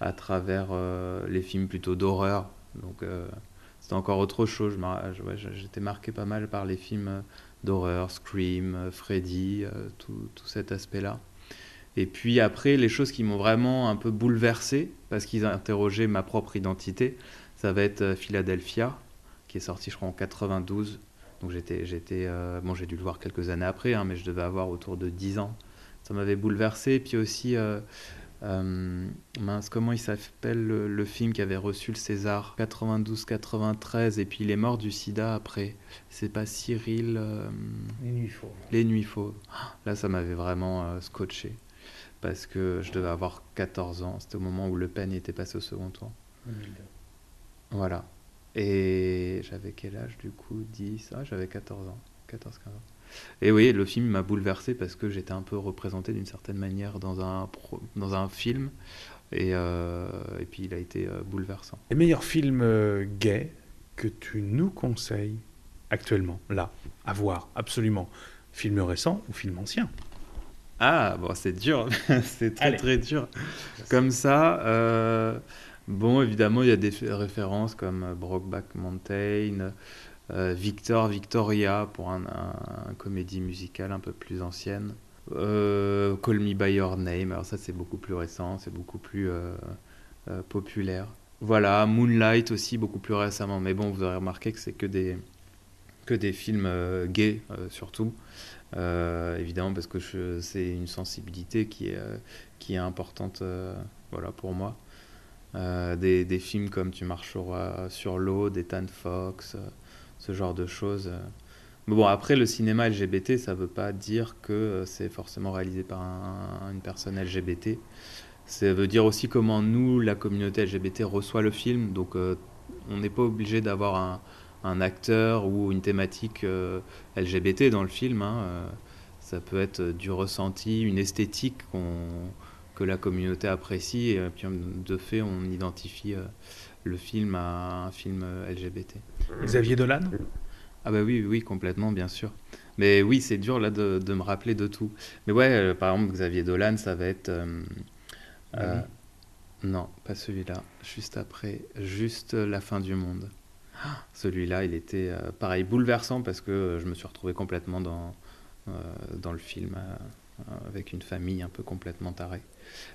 à travers les films plutôt d'horreur. Donc c'était encore autre chose. J'étais marqué pas mal par les films d'horreur, Scream, euh, Freddy, euh, tout, cet aspect-là. Et puis après, les choses qui m'ont vraiment un peu bouleversé, parce qu'ils interrogé ma propre identité, ça va être euh, Philadelphia, qui est sorti, je crois, en 92. Donc j'étais, j'étais, bon, j'ai dû le voir quelques années après, hein, mais je devais avoir autour de 10 ans. Ça m'avait bouleversé. Et puis aussi, euh, mince, comment il s'appelle le, film qui avait reçu le César? 92-93 et puis il est mort du sida après. C'est pas Cyril. Euh, Les Nuits Fauves. Les Nuits Fauves. Là, ça m'avait vraiment euh, scotché parce que je devais avoir 14 ans. C'était au moment où Le Pen était passé au second tour. Voilà. Et j'avais quel âge du coup? 10 Ah, j'avais 14 ans. 14-15 ans. Et oui, le film m'a bouleversé parce que j'étais un peu représenté d'une certaine manière dans un, dans un film. Et, euh, et puis il a été euh, bouleversant. Les meilleurs films euh, gays que tu nous conseilles actuellement, là, à voir, absolument. Film récent ou film ancien Ah, bon, c'est dur, c'est très très dur. Comme ça, euh, bon, évidemment, il y a des références comme Brokeback Mountain, euh, Victor, Victoria pour un, comédie musicale un peu plus ancienne. Euh, Call Me By Your Name, alors ça c'est beaucoup plus récent, c'est beaucoup plus euh, populaire. Voilà, Moonlight aussi beaucoup plus récemment, mais bon, vous aurez remarqué que c'est que des, que des films gays surtout. évidemment parce que c'est une sensibilité qui est, qui est importante voilà, pour moi. Des, des, films comme Tu marches sur l'eau, d'Ethan Fox, ce genre de choses. Mais bon, après, le cinéma LGBT, ça ne veut pas dire que euh, c'est forcément réalisé par une personne LGBT. Ça veut dire aussi comment nous, la communauté LGBT, reçoit le film. Donc, euh, on n'est pas obligé d'avoir un, un, acteur ou une thématique euh, LGBT dans le film. Hein. ça peut être du ressenti, une esthétique que la communauté apprécie. Et puis, de fait, on identifie le film à un film LGBT. Xavier Dolan? Ah bah oui, oui, complètement, bien sûr. Mais oui, c'est dur là de, me rappeler de tout. Mais ouais, euh, par exemple, Xavier Dolan, ça va être... Euh, euh, non, pas celui-là. Juste après, juste La fin du monde. celui-là, il était pareil, bouleversant parce que je me suis retrouvé complètement dans, dans le film avec une famille un peu complètement tarée.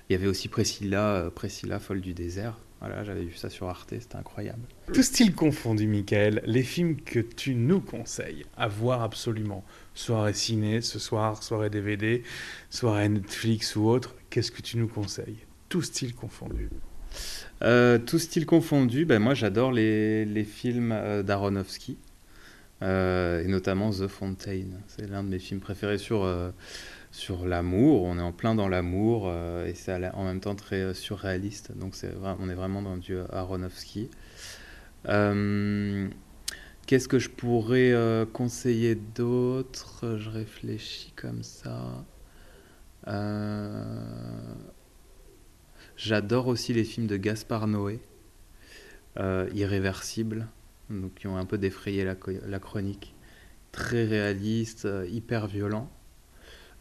Il y avait aussi Priscilla, Priscilla folle du désert, voilà, j'avais vu ça sur Arte, c'était incroyable. Tout style confondu, Michael, les films que tu nous conseilles à voir absolument, soirée ciné, ce soir, soirée DVD, soirée Netflix ou autre, qu'est-ce que tu nous conseilles? Tout style confondu. Euh, tout style confondu, ben moi j'adore les, les, films euh, d'Aronofsky, euh, et notamment The Fountain. C'est l'un de mes films préférés sur sur l'amour. On est en plein dans l'amour euh, et c'est en même temps très euh, surréaliste. Donc c'est on est vraiment dans du Aronofsky. Euh, qu'est-ce que je pourrais conseiller d'autre? Je réfléchis comme ça. J'adore aussi les films de Gaspard Noé, Irréversible, donc qui ont un peu défrayé la, la chronique. Très réaliste, hyper violent.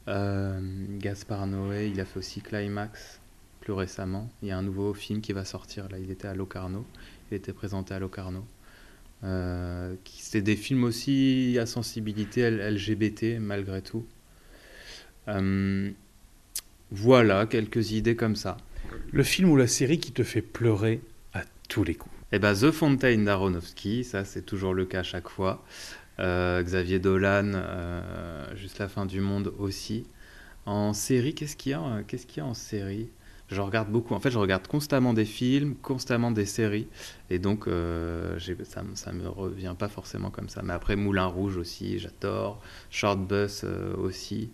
Euh, Gaspard Noé, il a fait aussi Climax plus récemment. Il y a un nouveau film qui va sortir. Là, il était à Locarno. Il était présenté à Locarno. Euh, c'est des films aussi à sensibilité LGBT malgré tout. Euh, voilà, quelques idées comme ça. Le film ou la série qui te fait pleurer à tous les coups Eh ben, The Fountain d'Aronofsky, ça c'est toujours le cas à chaque fois. Euh, Xavier Dolan, euh, Juste la fin du monde aussi. En série, qu'est-ce qu'il y a, euh, qu'est-ce y a en série? Je regarde beaucoup. En fait, je regarde constamment des films, constamment des séries. Et donc, ça, ça me revient pas forcément comme ça. Mais après, Moulin Rouge aussi, j'adore. Short Bus aussi.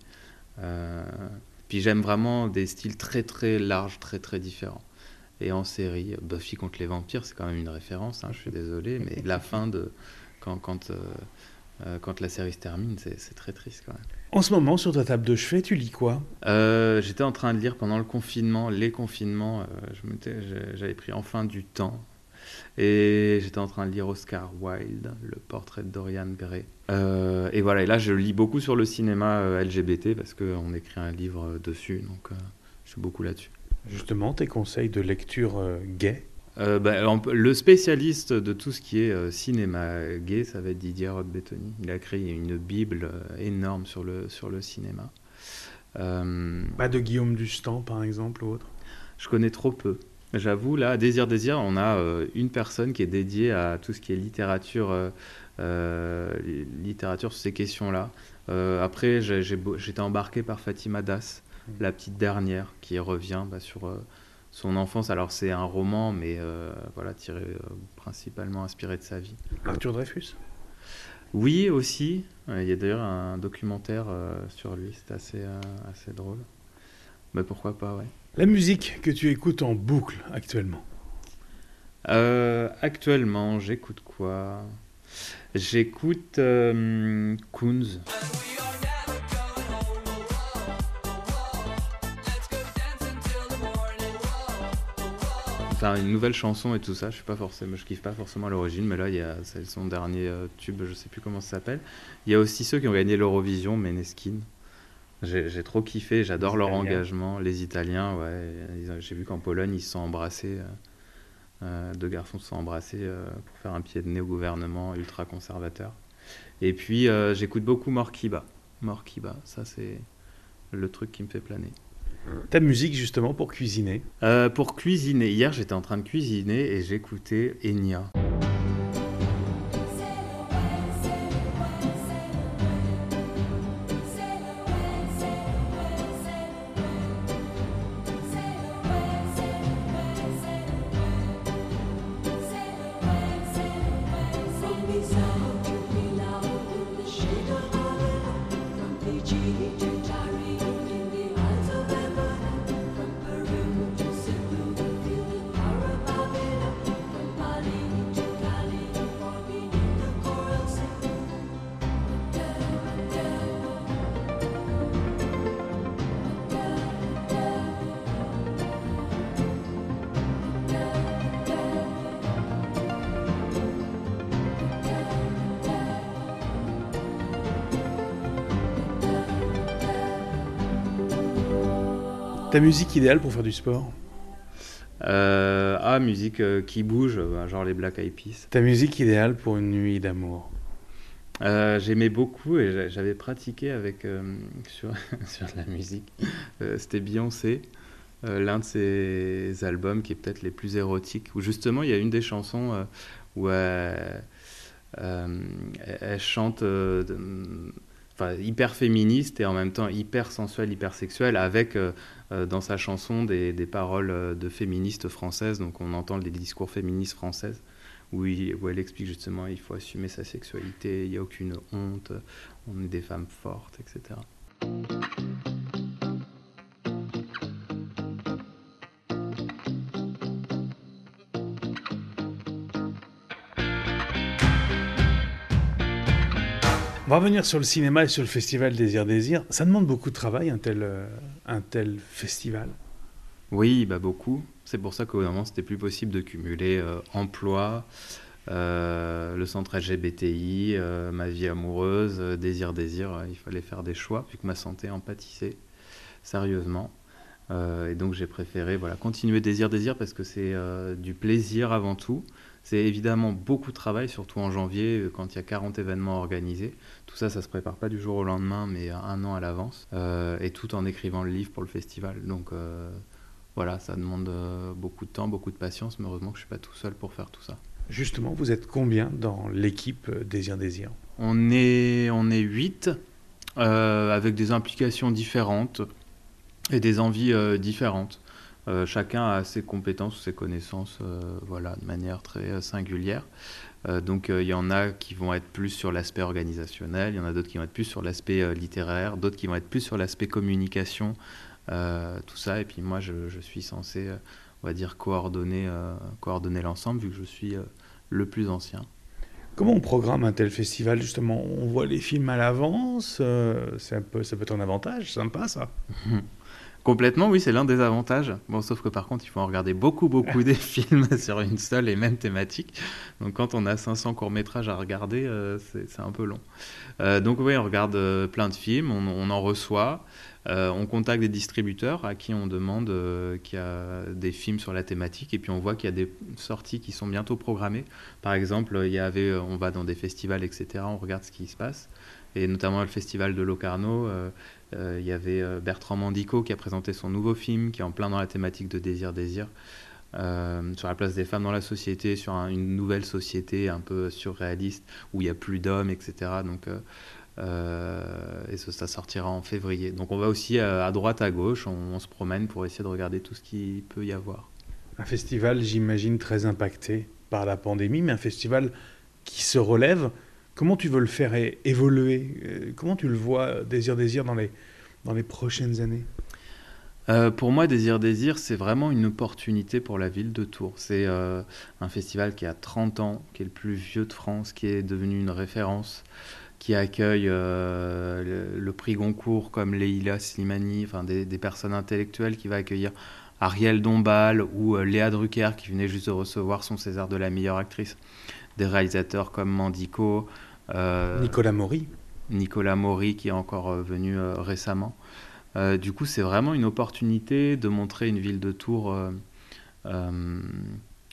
puis j'aime vraiment des styles très très larges, très très différents. Et en série, Buffy contre les vampires, c'est quand même une référence, hein, je suis désolé, mais la fin de. Quand, quand euh, quand la série se termine, c'est très triste quand même. En ce moment, sur ta table de chevet, tu lis quoi? Euh, J'étais en train de lire pendant le confinement, les confinements, euh, j'avais pris enfin du temps. Et j'étais en train de lire Oscar Wilde, le portrait de Dorian Gray. et voilà, et là je lis beaucoup sur le cinéma LGBT parce qu'on écrit un livre dessus, donc je suis beaucoup là-dessus. Justement, tes conseils de lecture gay? Euh, bah, le spécialiste de tout ce qui est euh, cinéma gay, ça va être Didier Roth-Bettoni. Il a créé une bible euh, énorme sur le, sur le cinéma. Pas de Guillaume Dustan, par exemple, ou autre Je connais trop peu. J'avoue, là, Désir Désir, on a une personne qui est dédiée à tout ce qui est littérature, littérature sur ces questions-là. après, j'étais embarqué par Fatima Das, mmh. la petite dernière, qui revient bah, sur son enfance. Alors c'est un roman, mais euh, voilà, tiré euh, principalement inspiré de sa vie. Arthur Dreyfus? Oui, aussi. Il y a d'ailleurs un documentaire euh, sur lui, c'est assez, assez drôle. Mais pourquoi pas, ouais. La musique que tu écoutes en boucle actuellement? Actuellement, j'écoute quoi? J'écoute Kunz. Enfin une nouvelle chanson et tout ça. Je suis pas forcément, je kiffe pas forcément l'origine, mais là il y a c'est son dernier euh, tube, je sais plus comment ça s'appelle. Il y a aussi ceux qui ont gagné l'Eurovision, Meneskin. J'ai trop kiffé, j'adore leur engagement. Les Italiens, ouais. J'ai vu qu'en Pologne ils se sont embrassés. Euh, euh, deux garçons se sont embrassés pour faire un pied de nez au gouvernement ultra conservateur. Et puis j'écoute beaucoup Morkiba. Morkiba, ça c'est le truc qui me fait planer. Ta musique justement pour cuisiner euh, Pour cuisiner, hier j'étais en train de cuisiner et j'écoutais Enya. Ta musique idéale pour faire du sport euh, Ah, musique euh, qui bouge, bah, genre les Black Eyed Peas. Ta musique idéale pour une nuit d'amour euh, J'aimais beaucoup et j'avais pratiqué avec sur, sur la musique. C'était Beyoncé, l'un de ses albums qui est peut-être les plus érotiques, où justement il y a une des chansons où elle, elle chante hyper féministe et en même temps hyper sensuelle, hyper sexuelle, avec euh, euh, dans sa chanson des, des, paroles euh, de féministes françaises. Donc on entend les discours féministes françaises où, où elle explique justement il faut assumer sa sexualité, il n'y a aucune honte, on est des femmes fortes, etc. On va revenir sur le cinéma et sur le festival Désir Désir. Ça demande beaucoup de travail, un tel, euh, un tel festival Oui, bah beaucoup. C'est pour ça qu'au moment, c'était plus possible de cumuler euh, emploi, euh, le centre LGBTI, ma vie amoureuse, Désir Désir. il fallait faire des choix, puisque ma santé en pâtissait sérieusement. et donc j'ai préféré voilà, continuer Désir Désir parce que c'est du plaisir avant tout. C'est évidemment beaucoup de travail, surtout en janvier, euh, quand il y a 40 événements organisés. Tout ça, ça se prépare pas du jour au lendemain, mais un an à l'avance. Euh, et tout en écrivant le livre pour le festival. Donc euh, voilà, ça demande beaucoup de temps, beaucoup de patience, mais heureusement que je suis pas tout seul pour faire tout ça. Justement, vous êtes combien dans l'équipe Désir Désir On est, on est 8, avec des implications différentes et des envies différentes. Euh, chacun a ses compétences, ses connaissances, euh, voilà, de manière très euh, singulière. donc il y en a qui vont être plus sur l'aspect organisationnel, il y en a d'autres qui vont être plus sur l'aspect littéraire, d'autres qui vont être plus sur l'aspect communication, tout ça. Et puis moi, je, suis censé, on va dire, coordonner, coordonner l'ensemble vu que je suis le plus ancien. Comment on programme un tel festival Justement, on voit les films à l'avance, peu, ça peut être un avantage, sympa ça. Complètement, oui, c'est l'un des avantages. Bon, sauf que par contre, il faut en regarder beaucoup, beaucoup des films sur une seule et même thématique. Donc, quand on a 500 courts-métrages à regarder, euh, c'est un peu long. Euh, donc, oui, on regarde euh, plein de films, on, en reçoit. on contacte des distributeurs à qui on demande qu'il y a des films sur la thématique et puis on voit qu'il y a des sorties qui sont bientôt programmées. Par exemple, il y avait, on va dans des festivals, etc. On regarde ce qui se passe et notamment le festival de Locarno. Euh, il y avait euh, Bertrand Mandico qui a présenté son nouveau film qui est en plein dans la thématique de Désir Désir. Euh, sur la place des femmes dans la société, sur une nouvelle société un peu surréaliste où il n'y a plus d'hommes, etc. Donc, et ça, sortira en février. Donc on va aussi à, droite, à gauche, on, se promène pour essayer de regarder tout ce qu'il peut y avoir. Un festival, j'imagine, très impacté par la pandémie, mais un festival qui se relève. Comment tu veux le faire évoluer? Euh, Comment tu le vois, euh, Désir Désir, dans les, dans les prochaines années? Euh, pour moi, Désir Désir, c'est vraiment une opportunité pour la ville de Tours. C'est un festival qui a 30 ans, qui est le plus vieux de France, qui est devenu une référence, qui accueille le, prix Goncourt comme Leila Slimani, enfin des, personnes intellectuelles, qui va accueillir Ariel Dombal ou Léa Drucker qui venait juste de recevoir son César de la meilleure actrice. Des réalisateurs comme Mandico. Nicolas Maury. Nicolas Maury qui est encore venu récemment. du coup, c'est vraiment une opportunité de montrer une ville de Tours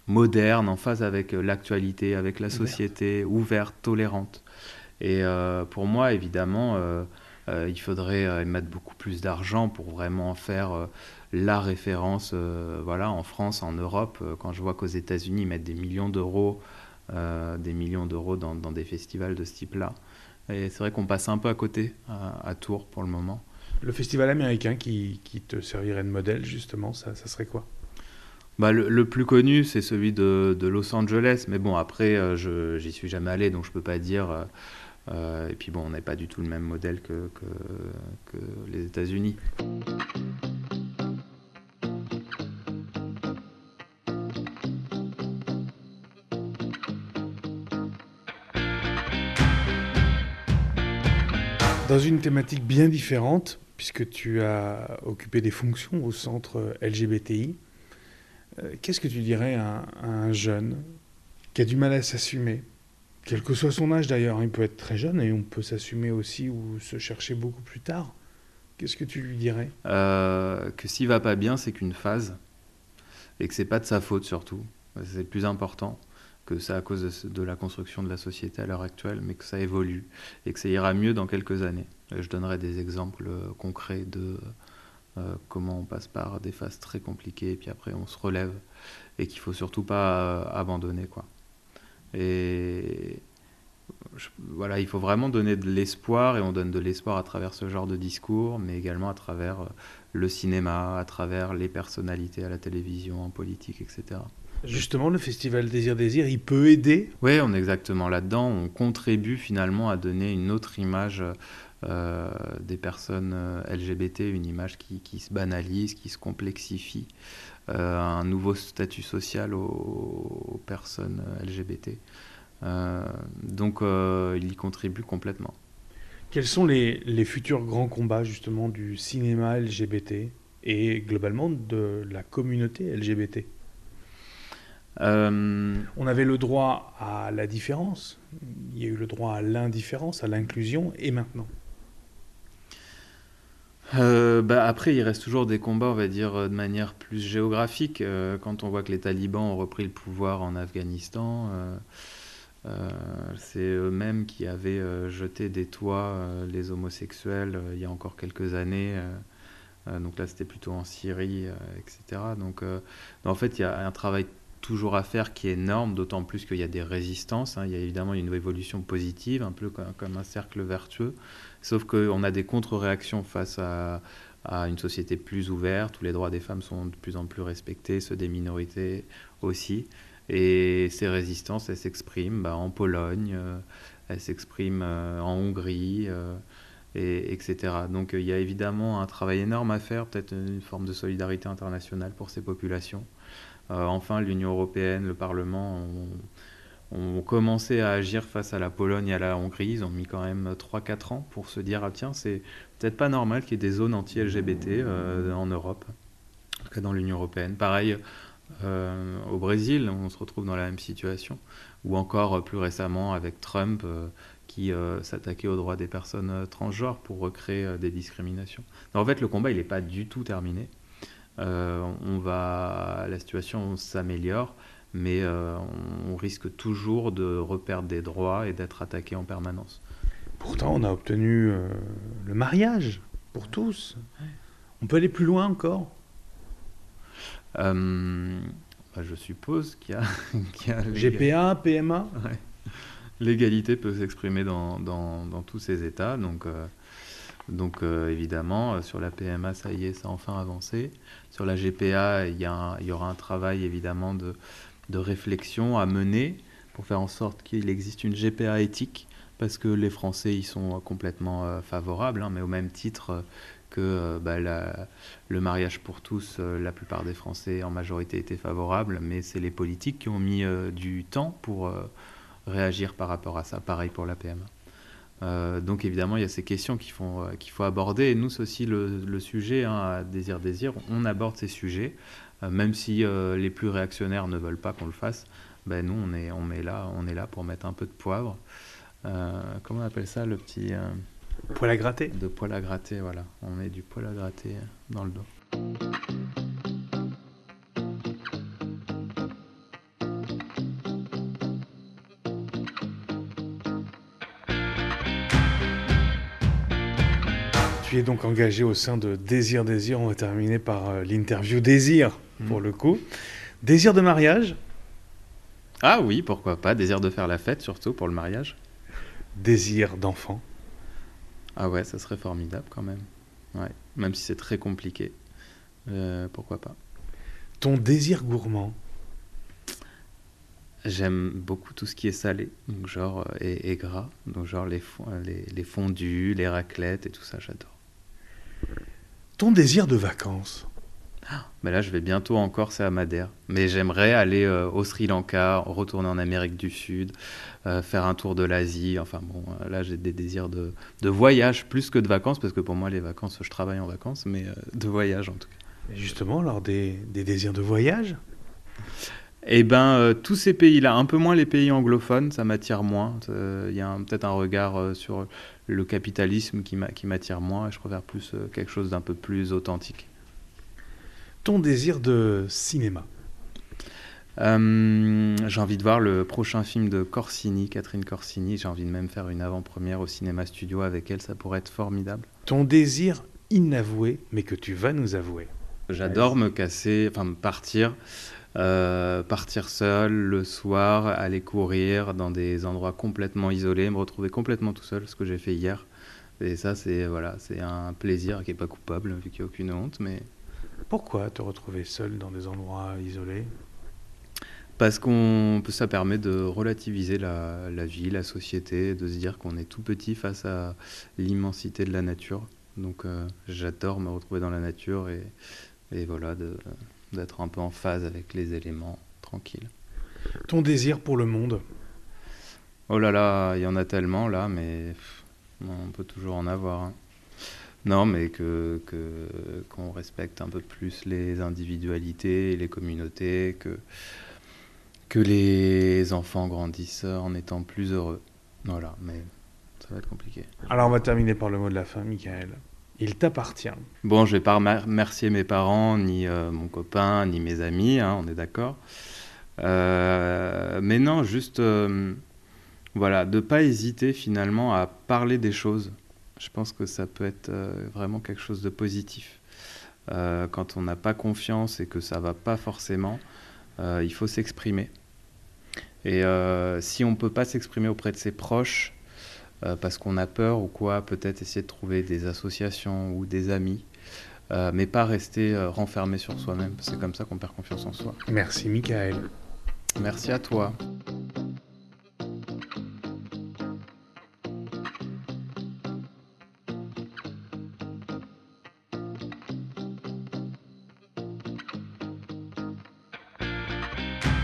moderne, en phase avec l'actualité, avec la société, ouverte, tolérante. Et pour moi, évidemment, euh, il faudrait euh, mettre beaucoup plus d'argent pour vraiment faire euh, la référence voilà, en France, en Europe. Quand je vois qu'aux États-Unis, ils mettent des millions d'euros des millions d'euros dans, des festivals de ce type-là. Et c'est vrai qu'on passe un peu à côté à, Tours pour le moment. Le festival américain qui, qui te servirait de modèle, justement, ça, ça serait quoi? Bah, le, plus connu, c'est celui de, de, Los Angeles. Mais bon, après, je j'y suis jamais allé, donc je peux pas dire. Euh, et puis bon, on n'est pas du tout le même modèle que, que, les États-Unis. Dans une thématique bien différente, puisque tu as occupé des fonctions au centre LGBTI, euh, qu'est-ce que tu dirais à un jeune qui a du mal à s'assumer, quel que soit son âge d'ailleurs, il peut être très jeune et on peut s'assumer aussi ou se chercher beaucoup plus tard. Qu'est-ce que tu lui dirais? Euh, Que s'il va pas bien, c'est qu'une phase et que c'est pas de sa faute surtout. C'est le plus important que c'est à cause de, la construction de la société à l'heure actuelle, mais que ça évolue et que ça ira mieux dans quelques années. je donnerai des exemples euh, concrets de euh, comment on passe par des phases très compliquées et puis après on se relève et qu'il faut surtout pas abandonner quoi. Et voilà, il faut vraiment donner de l'espoir et on donne de l'espoir à travers ce genre de discours, mais également à travers euh, le cinéma, à travers les personnalités à la télévision, en politique, etc. Justement, le festival Désir Désir, il peut aider Oui, on est exactement là-dedans. On contribue finalement à donner une autre image euh, des personnes euh, LGBT, une image qui, qui, se banalise, qui se complexifie. Euh, un nouveau statut social aux, personnes LGBT. Euh, donc il y contribue complètement. Quels sont les, les, futurs grands combats justement du cinéma LGBT et globalement de la communauté LGBT On avait le droit à la différence, il y a eu le droit à l'indifférence, à l'inclusion, et maintenant euh, bah, après, il reste toujours des combats, on va dire, euh, de manière plus géographique. Euh, quand on voit que les talibans ont repris le pouvoir en Afghanistan, c'est eux-mêmes qui avaient jeté des toits les homosexuels il y a encore quelques années. donc là, c'était plutôt en Syrie, etc. Donc, en fait, il y a un travail toujours à faire qui est énorme, d'autant plus qu'il y a des résistances. Hein. Il y a évidemment une évolution positive, un peu comme un cercle vertueux. Sauf qu'on a des contre-réactions face à, une société plus ouverte, où les droits des femmes sont de plus en plus respectés, ceux des minorités aussi. Et ces résistances, elles s'expriment bah, en Pologne, euh, elles s'expriment euh, en Hongrie, euh, et, etc. Donc il y a évidemment un travail énorme à faire, peut-être une forme de solidarité internationale pour ces populations. Enfin, l'Union européenne, le Parlement ont, commencé à agir face à la Pologne et à la Hongrie. Ils ont mis quand même 3-4 ans pour se dire ah tiens, c'est peut-être pas normal qu'il y ait des zones anti-LGBT euh, en Europe, en tout cas dans l'Union européenne. Pareil, euh, au Brésil, on se retrouve dans la même situation, ou encore euh, plus récemment avec Trump qui s'attaquait aux droits des personnes transgenres pour recréer des discriminations. en fait, le combat, il n'est pas du tout terminé. On va, la situation s'améliore mais euh, on, risque toujours de reperdre des droits et d'être attaqué en permanence. Pourtant, on a obtenu euh, le mariage pour tous. On peut aller plus loin encore? Euh, bah, Je suppose qu'il y a... GPA, PMA L'égalité peut s'exprimer dans, dans, tous ces états. Donc, donc évidemment, sur la PMA, ça y est, ça a enfin avancé. Sur la GPA, il y, il y aura un travail évidemment de de réflexion à mener pour faire en sorte qu'il existe une GPA éthique, parce que les Français y sont complètement euh, favorables, hein, mais au même titre euh, que euh, bah, le mariage pour tous, la plupart des Français en majorité étaient favorables, mais c'est les politiques qui ont mis du temps pour réagir par rapport à ça. Pareil pour la PMA. Donc évidemment, il y a ces questions qu'il faut, qu'il faut aborder. Et nous, c'est aussi le, sujet hein, à Désir Désir. On aborde ces sujets, même si les plus réactionnaires ne veulent pas qu'on le fasse. Ben, nous, on est, on, met là, on est là pour mettre un peu de poivre. comment on appelle ça, le petit... Poil à gratter De poil à gratter, voilà. On met du poil à gratter dans le dos. Donc engagé au sein de Désir Désir. On va terminer par euh, l'interview Désir, pour hmm. le coup. Désir de mariage Ah oui, pourquoi pas. Désir de faire la fête, surtout pour le mariage. Désir d'enfant ah ouais, ça serait formidable quand même. Ouais, même si c'est très compliqué. Euh, pourquoi pas. Ton désir gourmand J'aime beaucoup tout ce qui est salé, donc genre euh, et, gras, donc genre les, les, les fondus, les raclettes et tout ça, j'adore. Ton désir de vacances mais là, je vais bientôt en Corse et à Madère. Mais j'aimerais aller euh, au Sri Lanka, retourner en Amérique du Sud, euh, faire un tour de l'Asie. Enfin bon, euh, là, j'ai des désirs de, de, voyage plus que de vacances, parce que pour moi, les vacances, je travaille en vacances, mais de voyage en tout cas. Et justement, alors des, des désirs de voyage eh ben, tous ces pays-là, un peu moins les pays anglophones, ça m'attire moins. Il y a peut-être un regard sur le capitalisme qui m'attire moins. Je préfère plus quelque chose d'un peu plus authentique ton désir de cinéma? Euh, J'ai envie de voir le prochain film de Corsini, Catherine Corsini. J'ai envie de même faire une avant-première au cinéma studio avec elle, ça pourrait être formidable. Ton désir inavoué, mais que tu vas nous avouer J'adore me casser, enfin partir, euh, partir seul le soir, aller courir dans des endroits complètement isolés, me retrouver complètement tout seul, ce que j'ai fait hier. Et ça, c'est voilà, c'est un plaisir qui est pas coupable, vu qu'il n'y a aucune honte, mais pourquoi te retrouver seul dans des endroits isolés? Parce qu'on ça permet de relativiser la, vie, la société, de se dire qu'on est tout petit face à l'immensité de la nature. Donc euh, j'adore me retrouver dans la nature et, et voilà d'être un peu en phase avec les éléments, tranquille. Ton désir pour le monde? Oh là là, il y en a tellement là, mais on peut toujours en avoir. Hein. Non, mais que qu'on respecte un peu plus les individualités et les communautés, que que les enfants grandissent en étant plus heureux. Voilà, mais ça va être compliqué. Alors on va terminer par le mot de la fin, Michael. Il t'appartient. Bon, je vais pas remercier mes parents, ni euh, mon copain, ni mes amis, hein, on est d'accord. Euh, mais non, juste, euh, voilà, de pas hésiter finalement à parler des choses je pense que ça peut être euh, vraiment quelque chose de positif. Quand on n'a pas confiance et que ça va pas forcément, il faut s'exprimer. Et si on ne peut pas s'exprimer auprès de ses proches, parce qu'on a peur ou quoi, peut-être essayer de trouver des associations ou des amis, mais pas rester renfermé sur soi-même. C'est comme ça qu'on perd confiance en soi. Merci Michael. Merci à toi.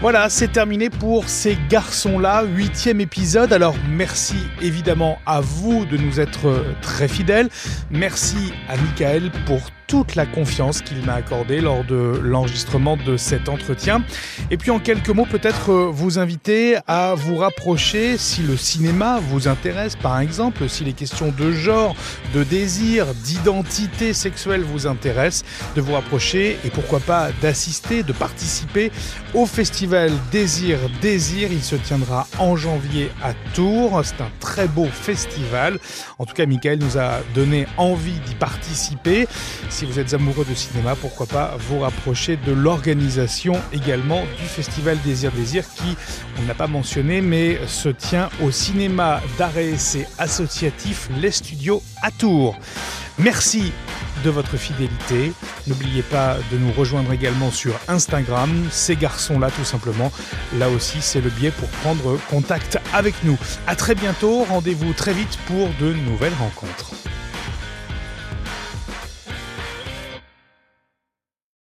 Voilà, c'est terminé pour ces garçons-là, huitième épisode. Alors merci évidemment à vous de nous être très fidèles. Merci à Michael pour toute la confiance qu'il m'a accordée lors de l'enregistrement de cet entretien. Et puis en quelques mots, peut-être euh, vous inviter à vous rapprocher si le cinéma vous intéresse, par exemple, si les questions de genre, de désir, d'identité sexuelle vous intéressent, de vous rapprocher et pourquoi pas d'assister, de participer au festival Désir Désir. Il se tiendra en janvier à Tours. C'est un très beau festival. En tout cas, Michael nous a donné envie d'y participer vous êtes amoureux de cinéma, pourquoi pas vous rapprocher de l'organisation également du Festival Désir Désir qui, on n'a pas mentionné, mais se tient au cinéma d'art et essai associatif Les Studios à Tours. Merci de votre fidélité. N'oubliez pas de nous rejoindre également sur Instagram, ces garçons-là tout simplement. Là aussi, c'est le biais pour prendre contact avec nous. À très bientôt, rendez-vous très vite pour de nouvelles rencontres.